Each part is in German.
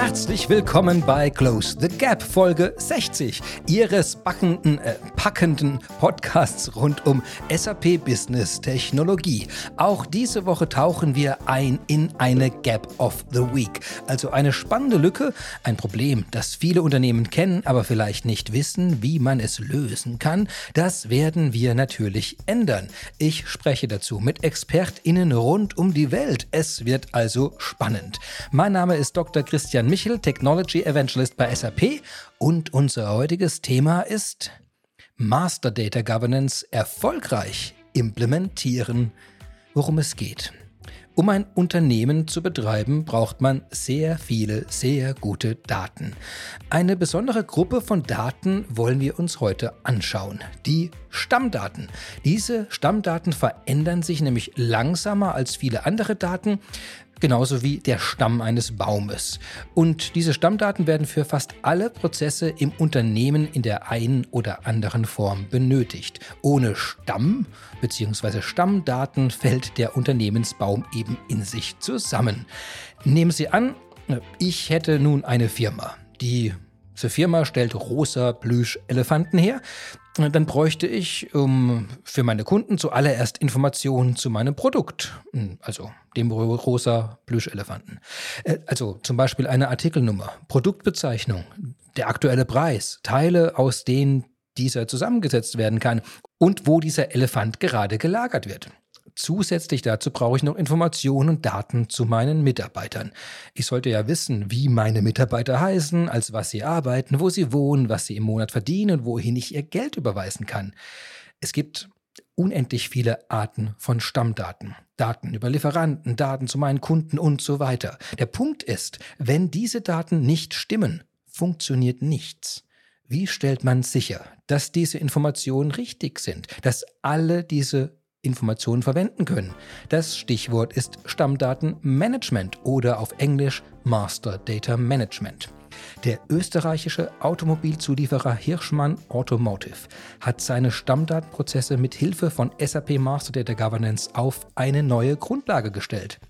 Herzlich willkommen bei Close the Gap Folge 60 Ihres backenden, äh, packenden Podcasts rund um SAP Business Technologie. Auch diese Woche tauchen wir ein in eine Gap of the Week, also eine spannende Lücke, ein Problem, das viele Unternehmen kennen, aber vielleicht nicht wissen, wie man es lösen kann. Das werden wir natürlich ändern. Ich spreche dazu mit ExpertInnen rund um die Welt. Es wird also spannend. Mein Name ist Dr. Christian Michel. Technology Evangelist bei SAP. Und unser heutiges Thema ist Master Data Governance erfolgreich implementieren. Worum es geht. Um ein Unternehmen zu betreiben, braucht man sehr viele, sehr gute Daten. Eine besondere Gruppe von Daten wollen wir uns heute anschauen. Die Stammdaten. Diese Stammdaten verändern sich nämlich langsamer als viele andere Daten genauso wie der Stamm eines Baumes. Und diese Stammdaten werden für fast alle Prozesse im Unternehmen in der einen oder anderen Form benötigt. Ohne Stamm bzw. Stammdaten fällt der Unternehmensbaum eben in sich zusammen. Nehmen Sie an, ich hätte nun eine Firma, die diese Firma stellt rosa Plüsch-Elefanten her. Dann bräuchte ich um, für meine Kunden zuallererst Informationen zu meinem Produkt, hm, also dem rosa Plüsch-Elefanten. Äh, also zum Beispiel eine Artikelnummer, Produktbezeichnung, der aktuelle Preis, Teile, aus denen dieser zusammengesetzt werden kann und wo dieser Elefant gerade gelagert wird. Zusätzlich dazu brauche ich noch Informationen und Daten zu meinen Mitarbeitern. Ich sollte ja wissen, wie meine Mitarbeiter heißen, als was sie arbeiten, wo sie wohnen, was sie im Monat verdienen und wohin ich ihr Geld überweisen kann. Es gibt unendlich viele Arten von Stammdaten. Daten über Lieferanten, Daten zu meinen Kunden und so weiter. Der Punkt ist, wenn diese Daten nicht stimmen, funktioniert nichts. Wie stellt man sicher, dass diese Informationen richtig sind, dass alle diese Informationen verwenden können. Das Stichwort ist Stammdatenmanagement oder auf Englisch Master Data Management. Der österreichische Automobilzulieferer Hirschmann Automotive hat seine Stammdatenprozesse mit Hilfe von SAP Master Data Governance auf eine neue Grundlage gestellt.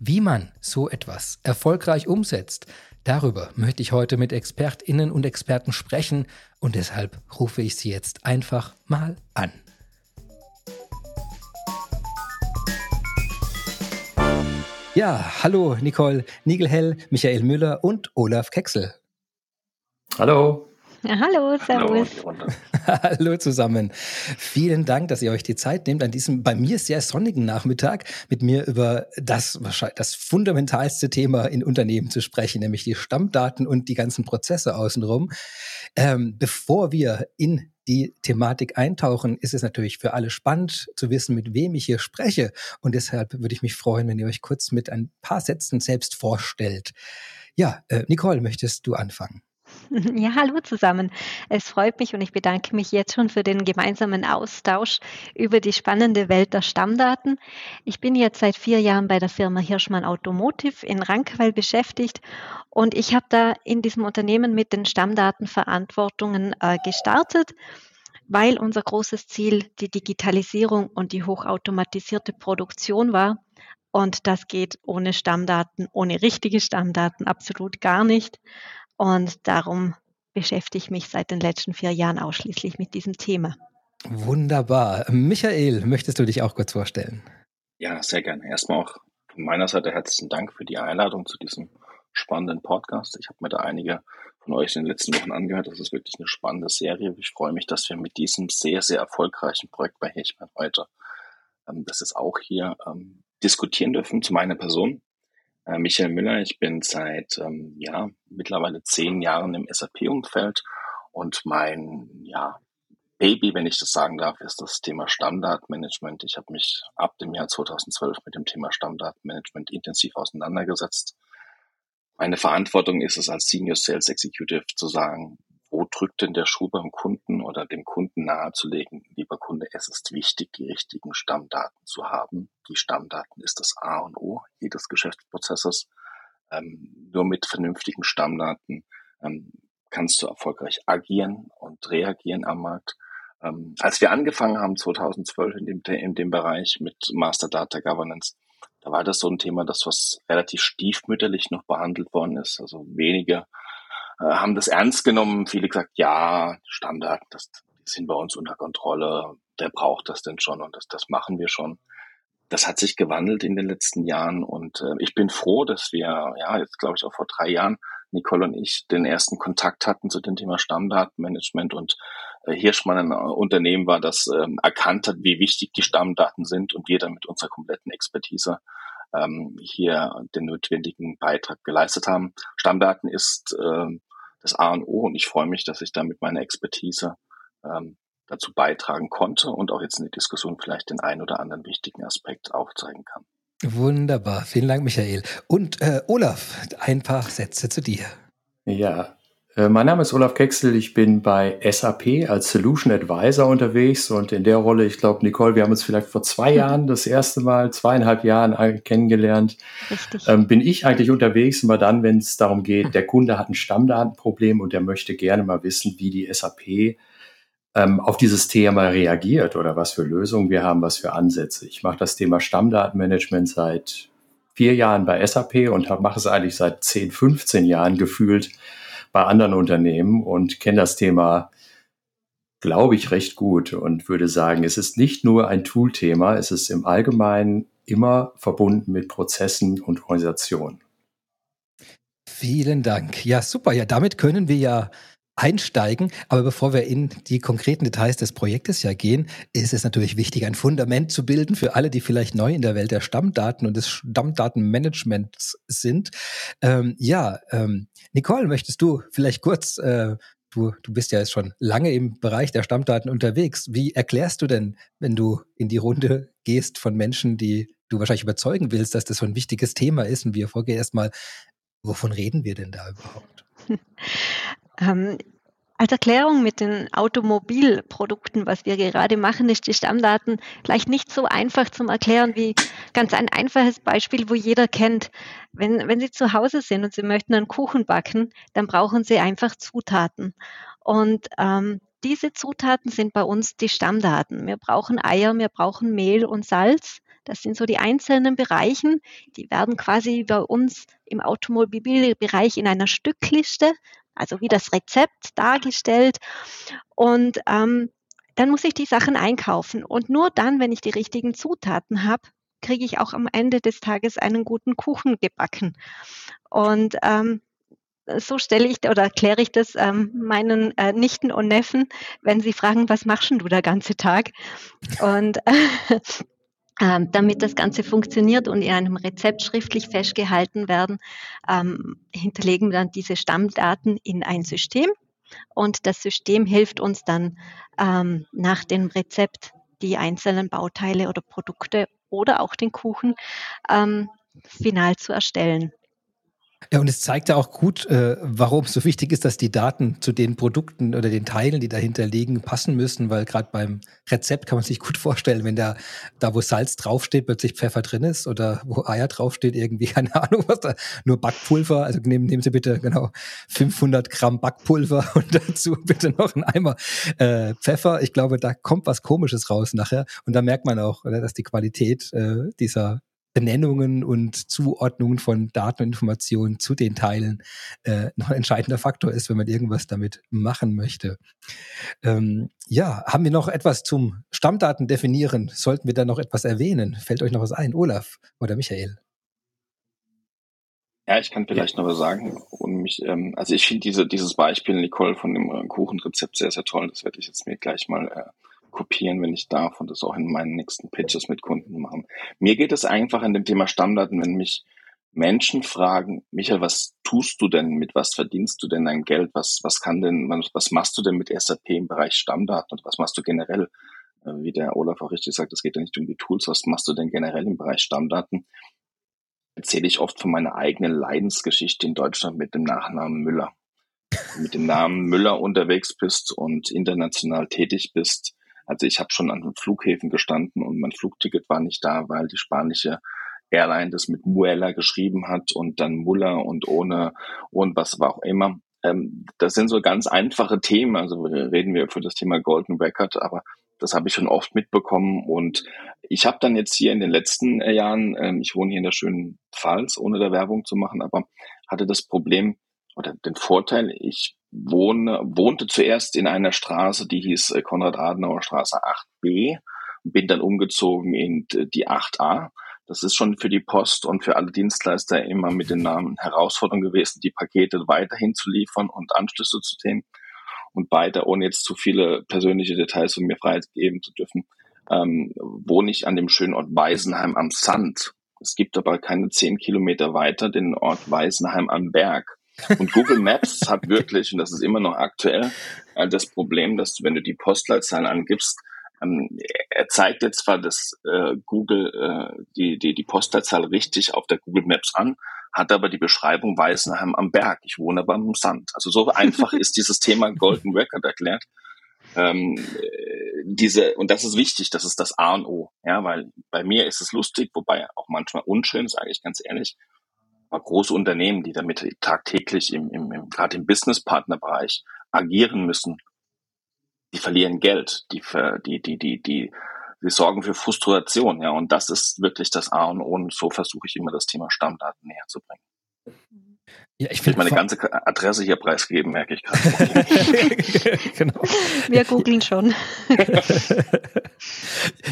Wie man so etwas erfolgreich umsetzt, darüber möchte ich heute mit Expertinnen und Experten sprechen und deshalb rufe ich sie jetzt einfach mal an. Ja, hallo Nicole Nigelhell, Michael Müller und Olaf Kexel. Hallo. Ja, hallo, servus. Hallo, hallo zusammen. Vielen Dank, dass ihr euch die Zeit nehmt, an diesem bei mir sehr sonnigen Nachmittag mit mir über das wahrscheinlich das fundamentalste Thema in Unternehmen zu sprechen, nämlich die Stammdaten und die ganzen Prozesse außenrum. Ähm, bevor wir in die Thematik eintauchen, ist es natürlich für alle spannend zu wissen, mit wem ich hier spreche. Und deshalb würde ich mich freuen, wenn ihr euch kurz mit ein paar Sätzen selbst vorstellt. Ja, äh, Nicole, möchtest du anfangen? Ja, hallo zusammen. Es freut mich und ich bedanke mich jetzt schon für den gemeinsamen Austausch über die spannende Welt der Stammdaten. Ich bin jetzt seit vier Jahren bei der Firma Hirschmann Automotive in Rankweil beschäftigt und ich habe da in diesem Unternehmen mit den Stammdatenverantwortungen äh, gestartet weil unser großes Ziel die Digitalisierung und die hochautomatisierte Produktion war. Und das geht ohne Stammdaten, ohne richtige Stammdaten absolut gar nicht. Und darum beschäftige ich mich seit den letzten vier Jahren ausschließlich mit diesem Thema. Wunderbar. Michael, möchtest du dich auch kurz vorstellen? Ja, sehr gerne. Erstmal auch von meiner Seite herzlichen Dank für die Einladung zu diesem spannenden Podcast. Ich habe mir da einige von euch in den letzten Wochen angehört. Das ist wirklich eine spannende Serie. Ich freue mich, dass wir mit diesem sehr, sehr erfolgreichen Projekt bei Hechmann heute ähm, das ist auch hier ähm, diskutieren dürfen zu meiner Person. Äh, Michael Müller, ich bin seit ähm, ja, mittlerweile zehn Jahren im SAP-Umfeld und mein ja, Baby, wenn ich das sagen darf, ist das Thema Stammdatenmanagement. Ich habe mich ab dem Jahr 2012 mit dem Thema Stammdatenmanagement intensiv auseinandergesetzt. Meine Verantwortung ist es als Senior Sales Executive zu sagen, wo drückt denn der Schuh beim Kunden oder dem Kunden nahezulegen, lieber Kunde, es ist wichtig, die richtigen Stammdaten zu haben. Die Stammdaten ist das A und O jedes Geschäftsprozesses. Ähm, nur mit vernünftigen Stammdaten ähm, kannst du erfolgreich agieren und reagieren am Markt. Ähm, als wir angefangen haben 2012 in dem, in dem Bereich mit Master Data Governance, da war das so ein Thema, das was relativ stiefmütterlich noch behandelt worden ist. Also wenige äh, haben das ernst genommen. Viele gesagt, ja, Standard, das sind bei uns unter Kontrolle. Der braucht das denn schon und das, das machen wir schon. Das hat sich gewandelt in den letzten Jahren und äh, ich bin froh, dass wir, ja, jetzt glaube ich auch vor drei Jahren, Nicole und ich, den ersten Kontakt hatten zu dem Thema Stammdatenmanagement und äh, Hirschmann ein Unternehmen war, das ähm, erkannt hat, wie wichtig die Stammdaten sind und wir dann mit unserer kompletten Expertise ähm, hier den notwendigen Beitrag geleistet haben. Stammdaten ist ähm, das A und O und ich freue mich, dass ich da mit meiner Expertise ähm, dazu beitragen konnte und auch jetzt in der Diskussion vielleicht den einen oder anderen wichtigen Aspekt aufzeigen kann. Wunderbar, vielen Dank, Michael. Und äh, Olaf, ein paar Sätze zu dir. Ja, mein Name ist Olaf Kexel, ich bin bei SAP als Solution Advisor unterwegs und in der Rolle, ich glaube, Nicole, wir haben uns vielleicht vor zwei Jahren das erste Mal, zweieinhalb Jahren kennengelernt. Richtig. Ähm, bin ich eigentlich unterwegs immer dann, wenn es darum geht, der Kunde hat ein Stammdatenproblem und der möchte gerne mal wissen, wie die SAP ähm, auf dieses Thema reagiert oder was für Lösungen wir haben, was für Ansätze. Ich mache das Thema Stammdatenmanagement seit vier Jahren bei SAP und mache es eigentlich seit 10, 15 Jahren gefühlt bei anderen Unternehmen und kenne das Thema, glaube ich, recht gut und würde sagen, es ist nicht nur ein Tool-Thema, es ist im Allgemeinen immer verbunden mit Prozessen und Organisationen. Vielen Dank. Ja, super. Ja, damit können wir ja einsteigen. Aber bevor wir in die konkreten Details des Projektes ja gehen, ist es natürlich wichtig, ein Fundament zu bilden für alle, die vielleicht neu in der Welt der Stammdaten und des Stammdatenmanagements sind. Ähm, ja, ähm, Nicole, möchtest du vielleicht kurz, äh, du, du bist ja jetzt schon lange im Bereich der Stammdaten unterwegs. Wie erklärst du denn, wenn du in die Runde gehst von Menschen, die du wahrscheinlich überzeugen willst, dass das so ein wichtiges Thema ist und wir vorgehen erstmal, wovon reden wir denn da überhaupt? Ähm, als Erklärung mit den Automobilprodukten, was wir gerade machen, ist die Stammdaten vielleicht nicht so einfach zum Erklären wie ganz ein einfaches Beispiel, wo jeder kennt. Wenn, wenn Sie zu Hause sind und Sie möchten einen Kuchen backen, dann brauchen Sie einfach Zutaten. Und ähm, diese Zutaten sind bei uns die Stammdaten. Wir brauchen Eier, wir brauchen Mehl und Salz. Das sind so die einzelnen Bereichen. Die werden quasi bei uns im Automobilbereich in einer Stückliste also wie das Rezept dargestellt. Und ähm, dann muss ich die Sachen einkaufen. Und nur dann, wenn ich die richtigen Zutaten habe, kriege ich auch am Ende des Tages einen guten Kuchen gebacken. Und ähm, so stelle ich oder erkläre ich das ähm, meinen äh, Nichten und Neffen, wenn sie fragen, was machst du der ganze Tag? Und äh, ähm, damit das Ganze funktioniert und in einem Rezept schriftlich festgehalten werden, ähm, hinterlegen wir dann diese Stammdaten in ein System und das System hilft uns dann ähm, nach dem Rezept die einzelnen Bauteile oder Produkte oder auch den Kuchen ähm, final zu erstellen. Ja, und es zeigt ja auch gut, äh, warum es so wichtig ist, dass die Daten zu den Produkten oder den Teilen, die dahinter liegen, passen müssen, weil gerade beim Rezept kann man sich gut vorstellen, wenn da, da wo Salz draufsteht, plötzlich Pfeffer drin ist oder wo Eier draufsteht, irgendwie, keine Ahnung, was da, nur Backpulver, also nehmen, nehmen Sie bitte genau 500 Gramm Backpulver und dazu bitte noch einen Eimer äh, Pfeffer. Ich glaube, da kommt was Komisches raus nachher und da merkt man auch, oder, dass die Qualität äh, dieser Benennungen und Zuordnungen von Daten und Informationen zu den Teilen äh, noch ein entscheidender Faktor ist, wenn man irgendwas damit machen möchte. Ähm, ja, haben wir noch etwas zum Stammdaten definieren? Sollten wir da noch etwas erwähnen? Fällt euch noch was ein, Olaf oder Michael? Ja, ich kann vielleicht noch was sagen. Und mich, ähm, also ich finde diese, dieses Beispiel, Nicole, von dem äh, Kuchenrezept sehr, sehr toll. Das werde ich jetzt mir gleich mal äh, kopieren, wenn ich darf und das auch in meinen nächsten Pitches mit Kunden machen. Mir geht es einfach an dem Thema Stammdaten, wenn mich Menschen fragen, Michael, was tust du denn, mit was verdienst du denn dein Geld, was, was kann denn, was machst du denn mit SAP im Bereich Stammdaten und was machst du generell? Äh, wie der Olaf auch richtig sagt, es geht ja nicht um die Tools, was machst du denn generell im Bereich Stammdaten? Erzähle ich oft von meiner eigenen Leidensgeschichte in Deutschland mit dem Nachnamen Müller. mit dem Namen Müller unterwegs bist und international tätig bist, also ich habe schon an Flughäfen gestanden und mein Flugticket war nicht da, weil die spanische Airline das mit Muella geschrieben hat und dann Muller und ohne und was war auch immer. Ähm, das sind so ganz einfache Themen. Also reden wir für das Thema Golden Record, aber Das habe ich schon oft mitbekommen und ich habe dann jetzt hier in den letzten Jahren, ähm, ich wohne hier in der schönen Pfalz, ohne da Werbung zu machen, aber hatte das Problem oder den Vorteil, ich wohne, wohnte zuerst in einer Straße, die hieß äh, Konrad-Adenauer Straße 8b und bin dann umgezogen in die 8a. Das ist schon für die Post und für alle Dienstleister immer mit den Namen Herausforderung gewesen, die Pakete weiterhin zu liefern und Anschlüsse zu nehmen. Und beide, ohne jetzt zu viele persönliche Details von mir freigeben zu dürfen, ähm, wohne ich an dem schönen Ort Weisenheim am Sand. Es gibt aber keine zehn Kilometer weiter den Ort Weisenheim am Berg. Und Google Maps hat wirklich, und das ist immer noch aktuell, äh, das Problem, dass du, wenn du die Postleitzahl angibst, ähm, er zeigt jetzt zwar das äh, Google äh, die, die, die Postleitzahl richtig auf der Google Maps an, hat aber die Beschreibung Weißenheim am Berg. Ich wohne aber am Sand. Also so einfach ist dieses Thema Golden Record erklärt. Ähm, äh, diese, und das ist wichtig, das ist das A und O. Ja, weil bei mir ist es lustig, wobei auch manchmal unschön, sage ich ganz ehrlich. Große Unternehmen, die damit tagtäglich im, im, im gerade im Business-Partner-Bereich agieren müssen, die verlieren Geld, die, die, die, die, die, die sorgen für Frustration, ja. Und das ist wirklich das A und O. Und so versuche ich immer das Thema Stammdaten näher zu bringen. Ja, ich will meine ganze Adresse hier preisgeben, merke ich gerade. genau. Wir googeln schon.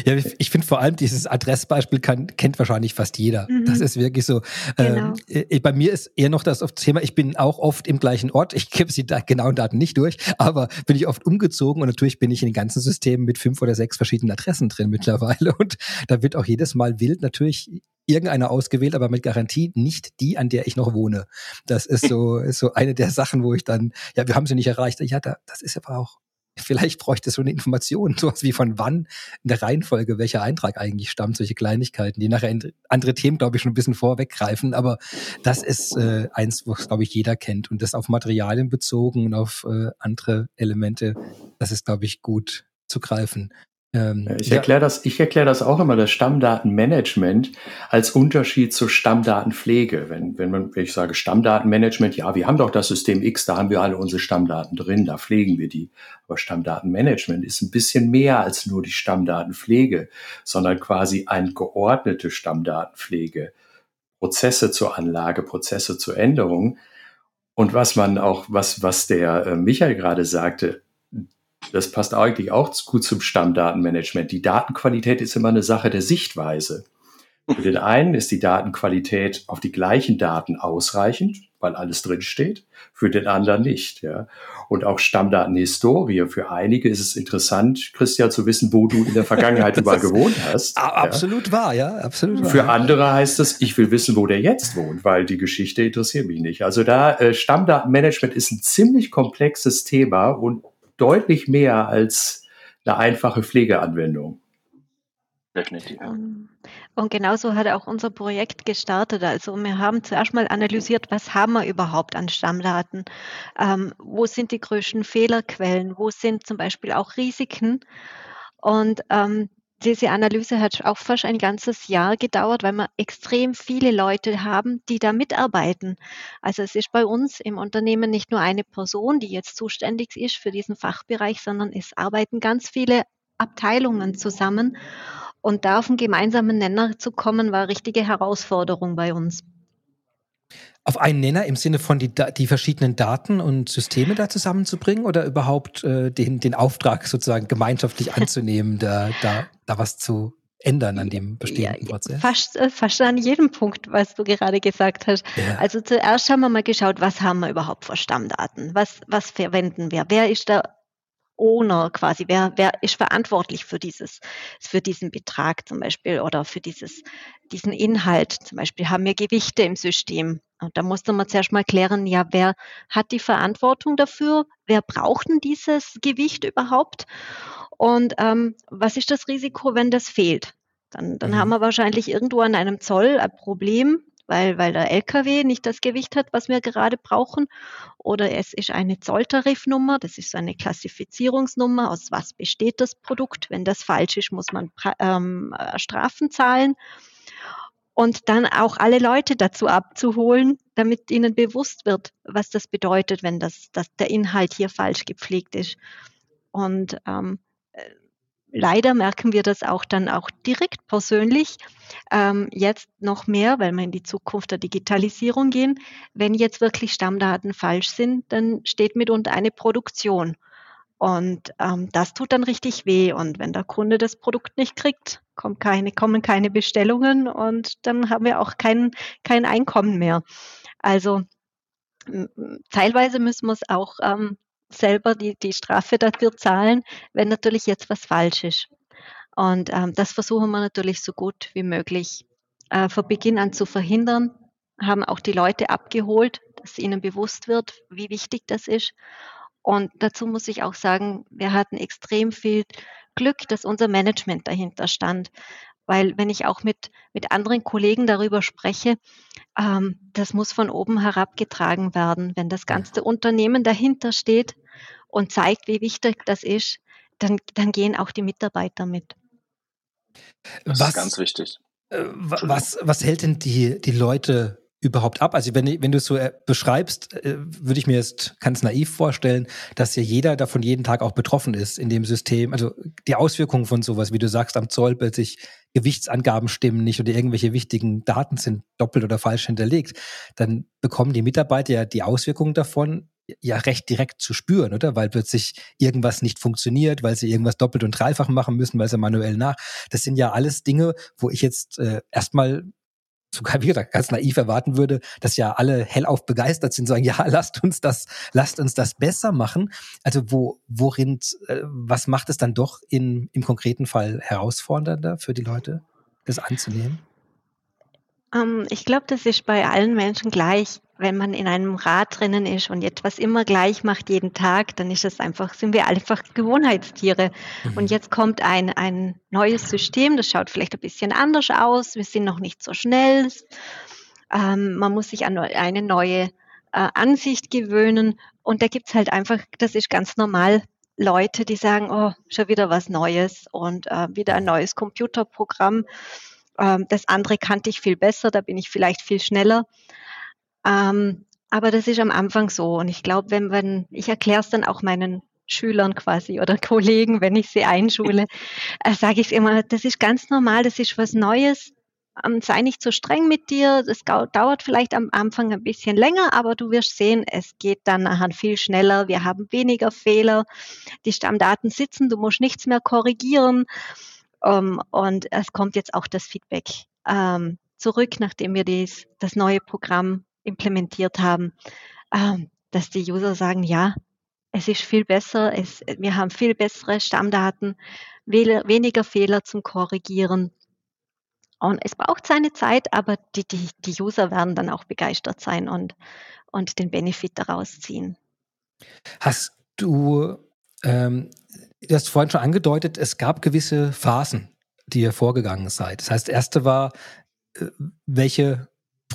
ja, ich, ich finde vor allem dieses Adressbeispiel kann, kennt wahrscheinlich fast jeder. Mhm. Das ist wirklich so. Genau. Ähm, äh, bei mir ist eher noch das Thema, ich bin auch oft im gleichen Ort. Ich gebe die genauen Daten nicht durch, aber bin ich oft umgezogen und natürlich bin ich in den ganzen Systemen mit fünf oder sechs verschiedenen Adressen drin mittlerweile. Und da wird auch jedes Mal wild natürlich irgendeine ausgewählt, aber mit Garantie nicht die, an der ich noch wohne. Das ist so, ist so eine der Sachen, wo ich dann, ja, wir haben sie nicht erreicht. Ja, da, das ist aber auch, vielleicht bräuchte es so eine Information, sowas wie von wann in der Reihenfolge welcher Eintrag eigentlich stammt, solche Kleinigkeiten, die nachher andere Themen, glaube ich, schon ein bisschen vorweggreifen. Aber das ist äh, eins, was, glaube ich, jeder kennt. Und das auf Materialien bezogen und auf äh, andere Elemente, das ist, glaube ich, gut zu greifen. Ähm, ich erkläre das, ich erkläre das auch immer, das Stammdatenmanagement als Unterschied zur Stammdatenpflege. Wenn, wenn man, wenn ich sage Stammdatenmanagement, ja, wir haben doch das System X, da haben wir alle unsere Stammdaten drin, da pflegen wir die. Aber Stammdatenmanagement ist ein bisschen mehr als nur die Stammdatenpflege, sondern quasi eine geordnete Stammdatenpflege. Prozesse zur Anlage, Prozesse zur Änderung. Und was man auch, was, was der äh, Michael gerade sagte, das passt eigentlich auch gut zum Stammdatenmanagement. Die Datenqualität ist immer eine Sache der Sichtweise. Für den einen ist die Datenqualität auf die gleichen Daten ausreichend, weil alles drinsteht, für den anderen nicht. Ja. Und auch Stammdatenhistorie. Für einige ist es interessant, Christian, zu wissen, wo du in der Vergangenheit überall gewohnt hast. Absolut ja. wahr, ja, absolut wahr. Für andere heißt es, ich will wissen, wo der jetzt wohnt, weil die Geschichte interessiert mich nicht. Also da äh, Stammdatenmanagement ist ein ziemlich komplexes Thema und deutlich mehr als eine einfache Pflegeanwendung. Definitiv. Ähm, und genauso hat auch unser Projekt gestartet. Also wir haben zuerst mal analysiert, was haben wir überhaupt an Stammdaten? Ähm, wo sind die größten Fehlerquellen? Wo sind zum Beispiel auch Risiken? Und ähm, diese Analyse hat auch fast ein ganzes Jahr gedauert, weil wir extrem viele Leute haben, die da mitarbeiten. Also es ist bei uns im Unternehmen nicht nur eine Person, die jetzt zuständig ist für diesen Fachbereich, sondern es arbeiten ganz viele Abteilungen zusammen. Und da auf einen gemeinsamen Nenner zu kommen, war richtige Herausforderung bei uns auf einen Nenner im Sinne von die, die verschiedenen Daten und Systeme da zusammenzubringen oder überhaupt äh, den, den Auftrag sozusagen gemeinschaftlich anzunehmen, da, da, da was zu ändern an dem bestehenden ja, Prozess? Fast, äh, fast an jedem Punkt, was du gerade gesagt hast. Ja. Also zuerst haben wir mal geschaut, was haben wir überhaupt für Stammdaten? Was, was verwenden wir? Wer ist der Owner quasi? Wer, wer ist verantwortlich für dieses, für diesen Betrag zum Beispiel oder für dieses, diesen Inhalt? Zum Beispiel haben wir Gewichte im System. Und da musste man zuerst mal klären, ja, wer hat die Verantwortung dafür? Wer braucht denn dieses Gewicht überhaupt? Und ähm, was ist das Risiko, wenn das fehlt? Dann, dann mhm. haben wir wahrscheinlich irgendwo an einem Zoll ein Problem, weil, weil der LKW nicht das Gewicht hat, was wir gerade brauchen. Oder es ist eine Zolltarifnummer, das ist eine Klassifizierungsnummer, aus was besteht das Produkt. Wenn das falsch ist, muss man ähm, Strafen zahlen. Und dann auch alle Leute dazu abzuholen, damit ihnen bewusst wird, was das bedeutet, wenn das, dass der Inhalt hier falsch gepflegt ist. Und ähm, leider merken wir das auch dann auch direkt persönlich. Ähm, jetzt noch mehr, weil wir in die Zukunft der Digitalisierung gehen. Wenn jetzt wirklich Stammdaten falsch sind, dann steht mitunter eine Produktion. Und ähm, das tut dann richtig weh. Und wenn der Kunde das Produkt nicht kriegt, kommt keine, kommen keine Bestellungen und dann haben wir auch kein, kein Einkommen mehr. Also teilweise müssen wir es auch ähm, selber die, die Strafe dafür zahlen, wenn natürlich jetzt was falsch ist. Und ähm, das versuchen wir natürlich so gut wie möglich äh, von Beginn an zu verhindern, haben auch die Leute abgeholt, dass ihnen bewusst wird, wie wichtig das ist. Und dazu muss ich auch sagen, wir hatten extrem viel Glück, dass unser Management dahinter stand. Weil wenn ich auch mit, mit anderen Kollegen darüber spreche, ähm, das muss von oben herabgetragen werden. Wenn das ganze Unternehmen dahinter steht und zeigt, wie wichtig das ist, dann, dann gehen auch die Mitarbeiter mit. Das was, ist ganz wichtig. Äh, was, was hält denn die, die Leute überhaupt ab? Also wenn, wenn du es so äh, beschreibst, äh, würde ich mir jetzt ganz naiv vorstellen, dass ja jeder davon jeden Tag auch betroffen ist in dem System. Also die Auswirkungen von sowas, wie du sagst, am Zoll plötzlich Gewichtsangaben stimmen nicht oder irgendwelche wichtigen Daten sind doppelt oder falsch hinterlegt, dann bekommen die Mitarbeiter ja die Auswirkungen davon ja recht direkt zu spüren, oder? Weil plötzlich irgendwas nicht funktioniert, weil sie irgendwas doppelt und dreifach machen müssen, weil sie manuell nach. Das sind ja alles Dinge, wo ich jetzt äh, erstmal sogar wie gesagt ganz naiv erwarten würde, dass ja alle hellauf begeistert sind, sagen, ja, lasst uns das, lasst uns das besser machen. Also wo, worin, äh, was macht es dann doch in, im konkreten Fall herausfordernder für die Leute, das anzunehmen? Ähm, ich glaube, das ist bei allen Menschen gleich. Wenn man in einem Rad drinnen ist und etwas immer gleich macht jeden Tag, dann ist es einfach, sind wir einfach Gewohnheitstiere. Mhm. Und jetzt kommt ein, ein neues System, das schaut vielleicht ein bisschen anders aus. Wir sind noch nicht so schnell. Ähm, man muss sich an eine neue äh, Ansicht gewöhnen. Und da gibt es halt einfach, das ist ganz normal, Leute, die sagen, oh, schon wieder was Neues und äh, wieder ein neues Computerprogramm. Ähm, das andere kannte ich viel besser, da bin ich vielleicht viel schneller. Ähm, aber das ist am Anfang so. Und ich glaube, wenn, wenn ich erkläre es dann auch meinen Schülern quasi oder Kollegen, wenn ich sie einschule, äh, sage ich immer, das ist ganz normal, das ist was Neues. Ähm, sei nicht so streng mit dir. Das dauert vielleicht am Anfang ein bisschen länger, aber du wirst sehen, es geht dann nachher viel schneller. Wir haben weniger Fehler. Die Stammdaten sitzen, du musst nichts mehr korrigieren. Ähm, und es kommt jetzt auch das Feedback ähm, zurück, nachdem wir dies, das neue Programm implementiert haben, ähm, dass die User sagen, ja, es ist viel besser, es, wir haben viel bessere Stammdaten, weniger Fehler zum Korrigieren. Und es braucht seine Zeit, aber die, die, die User werden dann auch begeistert sein und, und den Benefit daraus ziehen. Hast du ähm, Du hast vorhin schon angedeutet, es gab gewisse Phasen, die ihr vorgegangen seid. Das heißt, erste war, äh, welche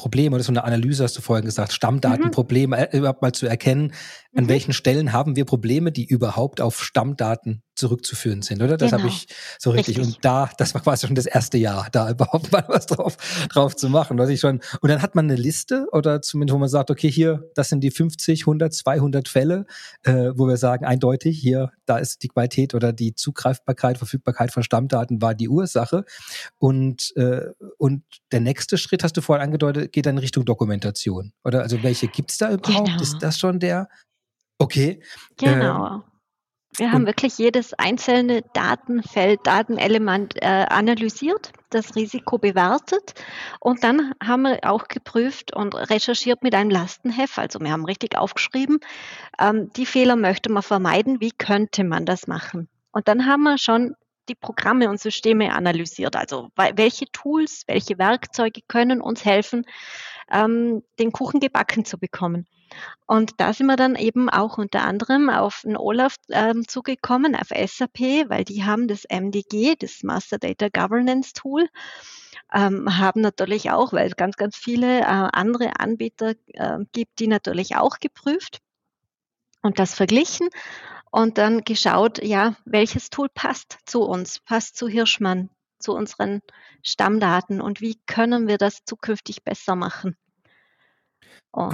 Probleme oder so eine Analyse hast du vorhin gesagt, Stammdatenprobleme, mhm. überhaupt mal zu erkennen, an mhm. welchen Stellen haben wir Probleme, die überhaupt auf Stammdaten zurückzuführen sind, oder? Das genau. habe ich so richtig. richtig. Und da, das war quasi schon das erste Jahr, da überhaupt mal was drauf, drauf zu machen. Was ich schon, und dann hat man eine Liste oder zumindest, wo man sagt, okay, hier, das sind die 50, 100, 200 Fälle, äh, wo wir sagen, eindeutig, hier, da ist die Qualität oder die Zugreifbarkeit, Verfügbarkeit von Stammdaten war die Ursache. Und, äh, und der nächste Schritt, hast du vorhin angedeutet, geht dann in Richtung Dokumentation. Oder also welche gibt's da überhaupt? Genau. Ist das schon der? Okay. Genau. Äh, wir haben wirklich jedes einzelne Datenfeld, Datenelement äh, analysiert, das Risiko bewertet und dann haben wir auch geprüft und recherchiert mit einem Lastenheft. Also wir haben richtig aufgeschrieben, ähm, die Fehler möchte man vermeiden, wie könnte man das machen? Und dann haben wir schon die Programme und Systeme analysiert. Also welche Tools, welche Werkzeuge können uns helfen, ähm, den Kuchen gebacken zu bekommen. Und da sind wir dann eben auch unter anderem auf den Olaf ähm, zugekommen, auf SAP, weil die haben das MDG, das Master Data Governance Tool, ähm, haben natürlich auch, weil es ganz, ganz viele äh, andere Anbieter äh, gibt, die natürlich auch geprüft und das verglichen und dann geschaut, ja, welches Tool passt zu uns, passt zu Hirschmann, zu unseren Stammdaten und wie können wir das zukünftig besser machen. Oh.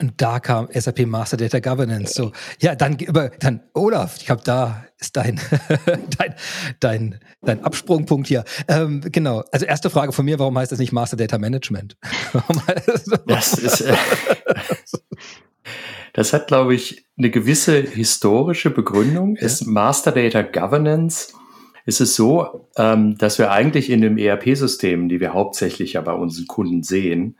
Und da kam SAP Master Data Governance. So, ja, dann über, dann Olaf, ich glaube, da ist dein, dein, dein, dein Absprungpunkt hier. Ähm, genau. Also erste Frage von mir: Warum heißt das nicht Master Data Management? das ist, äh, das hat, glaube ich, eine gewisse historische Begründung. Ja. Ist Master Data Governance ist es so, ähm, dass wir eigentlich in dem ERP-System, die wir hauptsächlich ja bei unseren Kunden sehen,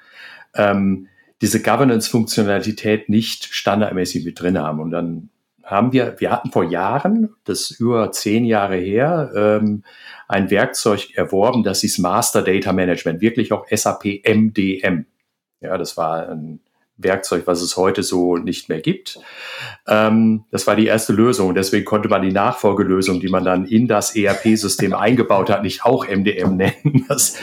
ähm, diese Governance-Funktionalität nicht standardmäßig mit drin haben. Und dann haben wir, wir hatten vor Jahren, das ist über zehn Jahre her, ähm, ein Werkzeug erworben, das ist Master Data Management, wirklich auch SAP MDM. Ja, das war ein Werkzeug, was es heute so nicht mehr gibt. Ähm, das war die erste Lösung. Deswegen konnte man die Nachfolgelösung, die man dann in das ERP-System eingebaut hat, nicht auch MDM nennen. Das,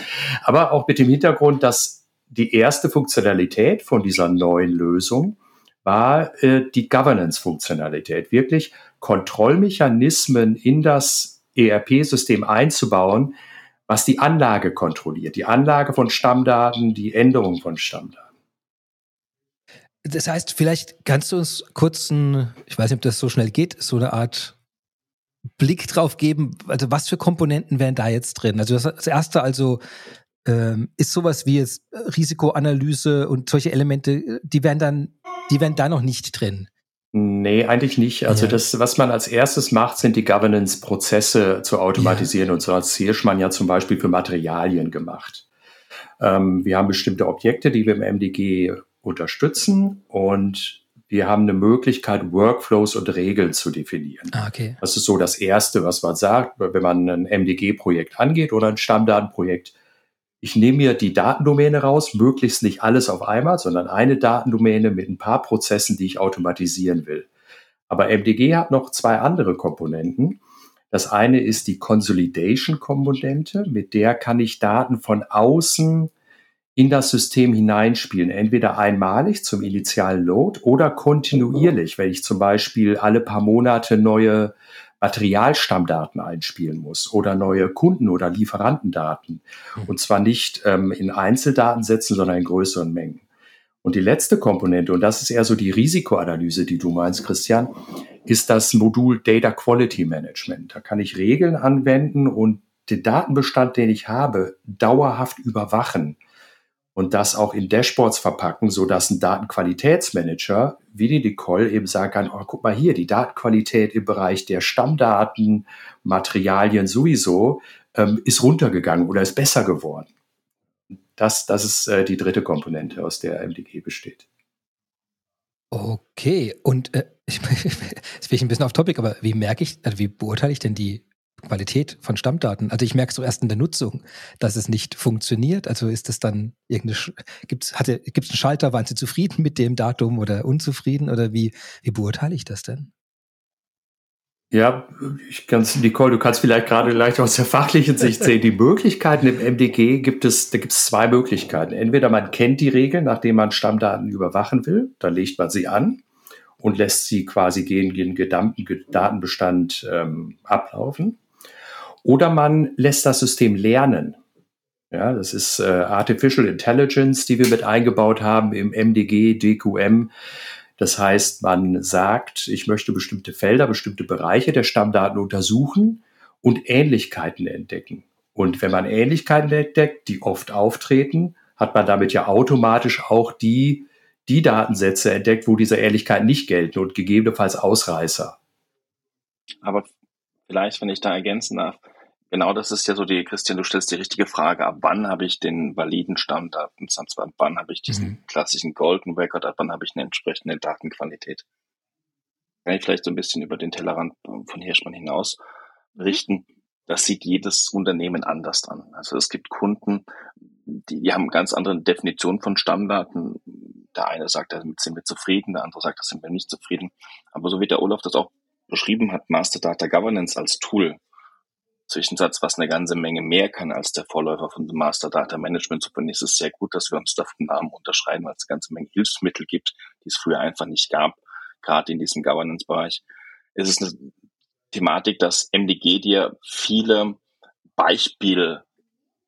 aber auch mit dem Hintergrund, dass die erste Funktionalität von dieser neuen Lösung war äh, die Governance-Funktionalität. Wirklich Kontrollmechanismen in das ERP-System einzubauen, was die Anlage kontrolliert. Die Anlage von Stammdaten, die Änderung von Stammdaten. Das heißt, vielleicht kannst du uns kurz ein, ich weiß nicht, ob das so schnell geht, so eine Art Blick drauf geben, also was für Komponenten wären da jetzt drin? Also das, das erste also ähm, ist sowas wie jetzt äh, Risikoanalyse und solche Elemente, äh, die wären dann, die wären da noch nicht drin. Nee, eigentlich nicht. Also ja. das, was man als erstes macht, sind die Governance-Prozesse zu automatisieren. Ja. Und so hat Zierschmann ja zum Beispiel für Materialien gemacht. Ähm, wir haben bestimmte Objekte, die wir im MDG unterstützen und wir haben eine Möglichkeit, Workflows und Regeln zu definieren. Ah, okay. Das ist so das Erste, was man sagt, wenn man ein MDG-Projekt angeht oder ein Stammdatenprojekt ich nehme mir die Datendomäne raus, möglichst nicht alles auf einmal, sondern eine Datendomäne mit ein paar Prozessen, die ich automatisieren will. Aber MDG hat noch zwei andere Komponenten. Das eine ist die Consolidation-Komponente, mit der kann ich Daten von außen in das System hineinspielen, entweder einmalig zum initialen Load oder kontinuierlich, wenn ich zum Beispiel alle paar Monate neue Materialstammdaten einspielen muss oder neue Kunden- oder Lieferantendaten. Mhm. Und zwar nicht ähm, in Einzeldatensätzen, sondern in größeren Mengen. Und die letzte Komponente, und das ist eher so die Risikoanalyse, die du meinst, Christian, ist das Modul Data Quality Management. Da kann ich Regeln anwenden und den Datenbestand, den ich habe, dauerhaft überwachen und das auch in Dashboards verpacken, so dass ein Datenqualitätsmanager wie die Nicole eben sagen kann, oh, guck mal hier, die Datenqualität im Bereich der Stammdaten, Materialien sowieso ähm, ist runtergegangen oder ist besser geworden. Das, das ist äh, die dritte Komponente, aus der MDG besteht. Okay, und äh, ich, jetzt bin ich ein bisschen auf Topic, aber wie merke ich, also wie beurteile ich denn die Qualität von Stammdaten. Also ich merke es so erst in der Nutzung, dass es nicht funktioniert. Also ist es dann irgendeine, gibt es einen Schalter, waren Sie zufrieden mit dem Datum oder unzufrieden oder wie, wie beurteile ich das denn? Ja, ich kann's, Nicole, du kannst vielleicht gerade leicht aus der fachlichen Sicht sehen. Die Möglichkeiten im MDG gibt es, da gibt es zwei Möglichkeiten. Entweder man kennt die Regeln, nachdem man Stammdaten überwachen will, dann legt man sie an und lässt sie quasi gegen den gedammten Datenbestand ähm, ablaufen. Oder man lässt das System lernen. Ja, das ist äh, Artificial Intelligence, die wir mit eingebaut haben im MDG, DQM. Das heißt, man sagt, ich möchte bestimmte Felder, bestimmte Bereiche der Stammdaten untersuchen und Ähnlichkeiten entdecken. Und wenn man Ähnlichkeiten entdeckt, die oft auftreten, hat man damit ja automatisch auch die, die Datensätze entdeckt, wo diese Ähnlichkeiten nicht gelten und gegebenenfalls Ausreißer. Aber vielleicht, wenn ich da ergänzen darf, Genau, das ist ja so die, Christian, du stellst die richtige Frage. Ab wann habe ich den validen Stammdatensatz? Ab wann habe ich diesen mhm. klassischen Golden Record? Ab wann habe ich eine entsprechende Datenqualität? Kann ich vielleicht so ein bisschen über den Tellerrand von Hirschmann hinaus richten? Das sieht jedes Unternehmen anders an. Also es gibt Kunden, die, die haben ganz andere Definitionen von Stammdaten. Der eine sagt, damit sind wir zufrieden, der andere sagt, da sind wir nicht zufrieden. Aber so wie der Olaf das auch beschrieben hat, Master Data Governance als Tool Zwischensatz, was eine ganze Menge mehr kann als der Vorläufer von dem Master Data Management. Super, ist es sehr gut, dass wir uns da von Namen unterscheiden, weil es eine ganze Menge Hilfsmittel gibt, die es früher einfach nicht gab, gerade in diesem Governance-Bereich. Es ist eine Thematik, dass MDG dir viele Beispiel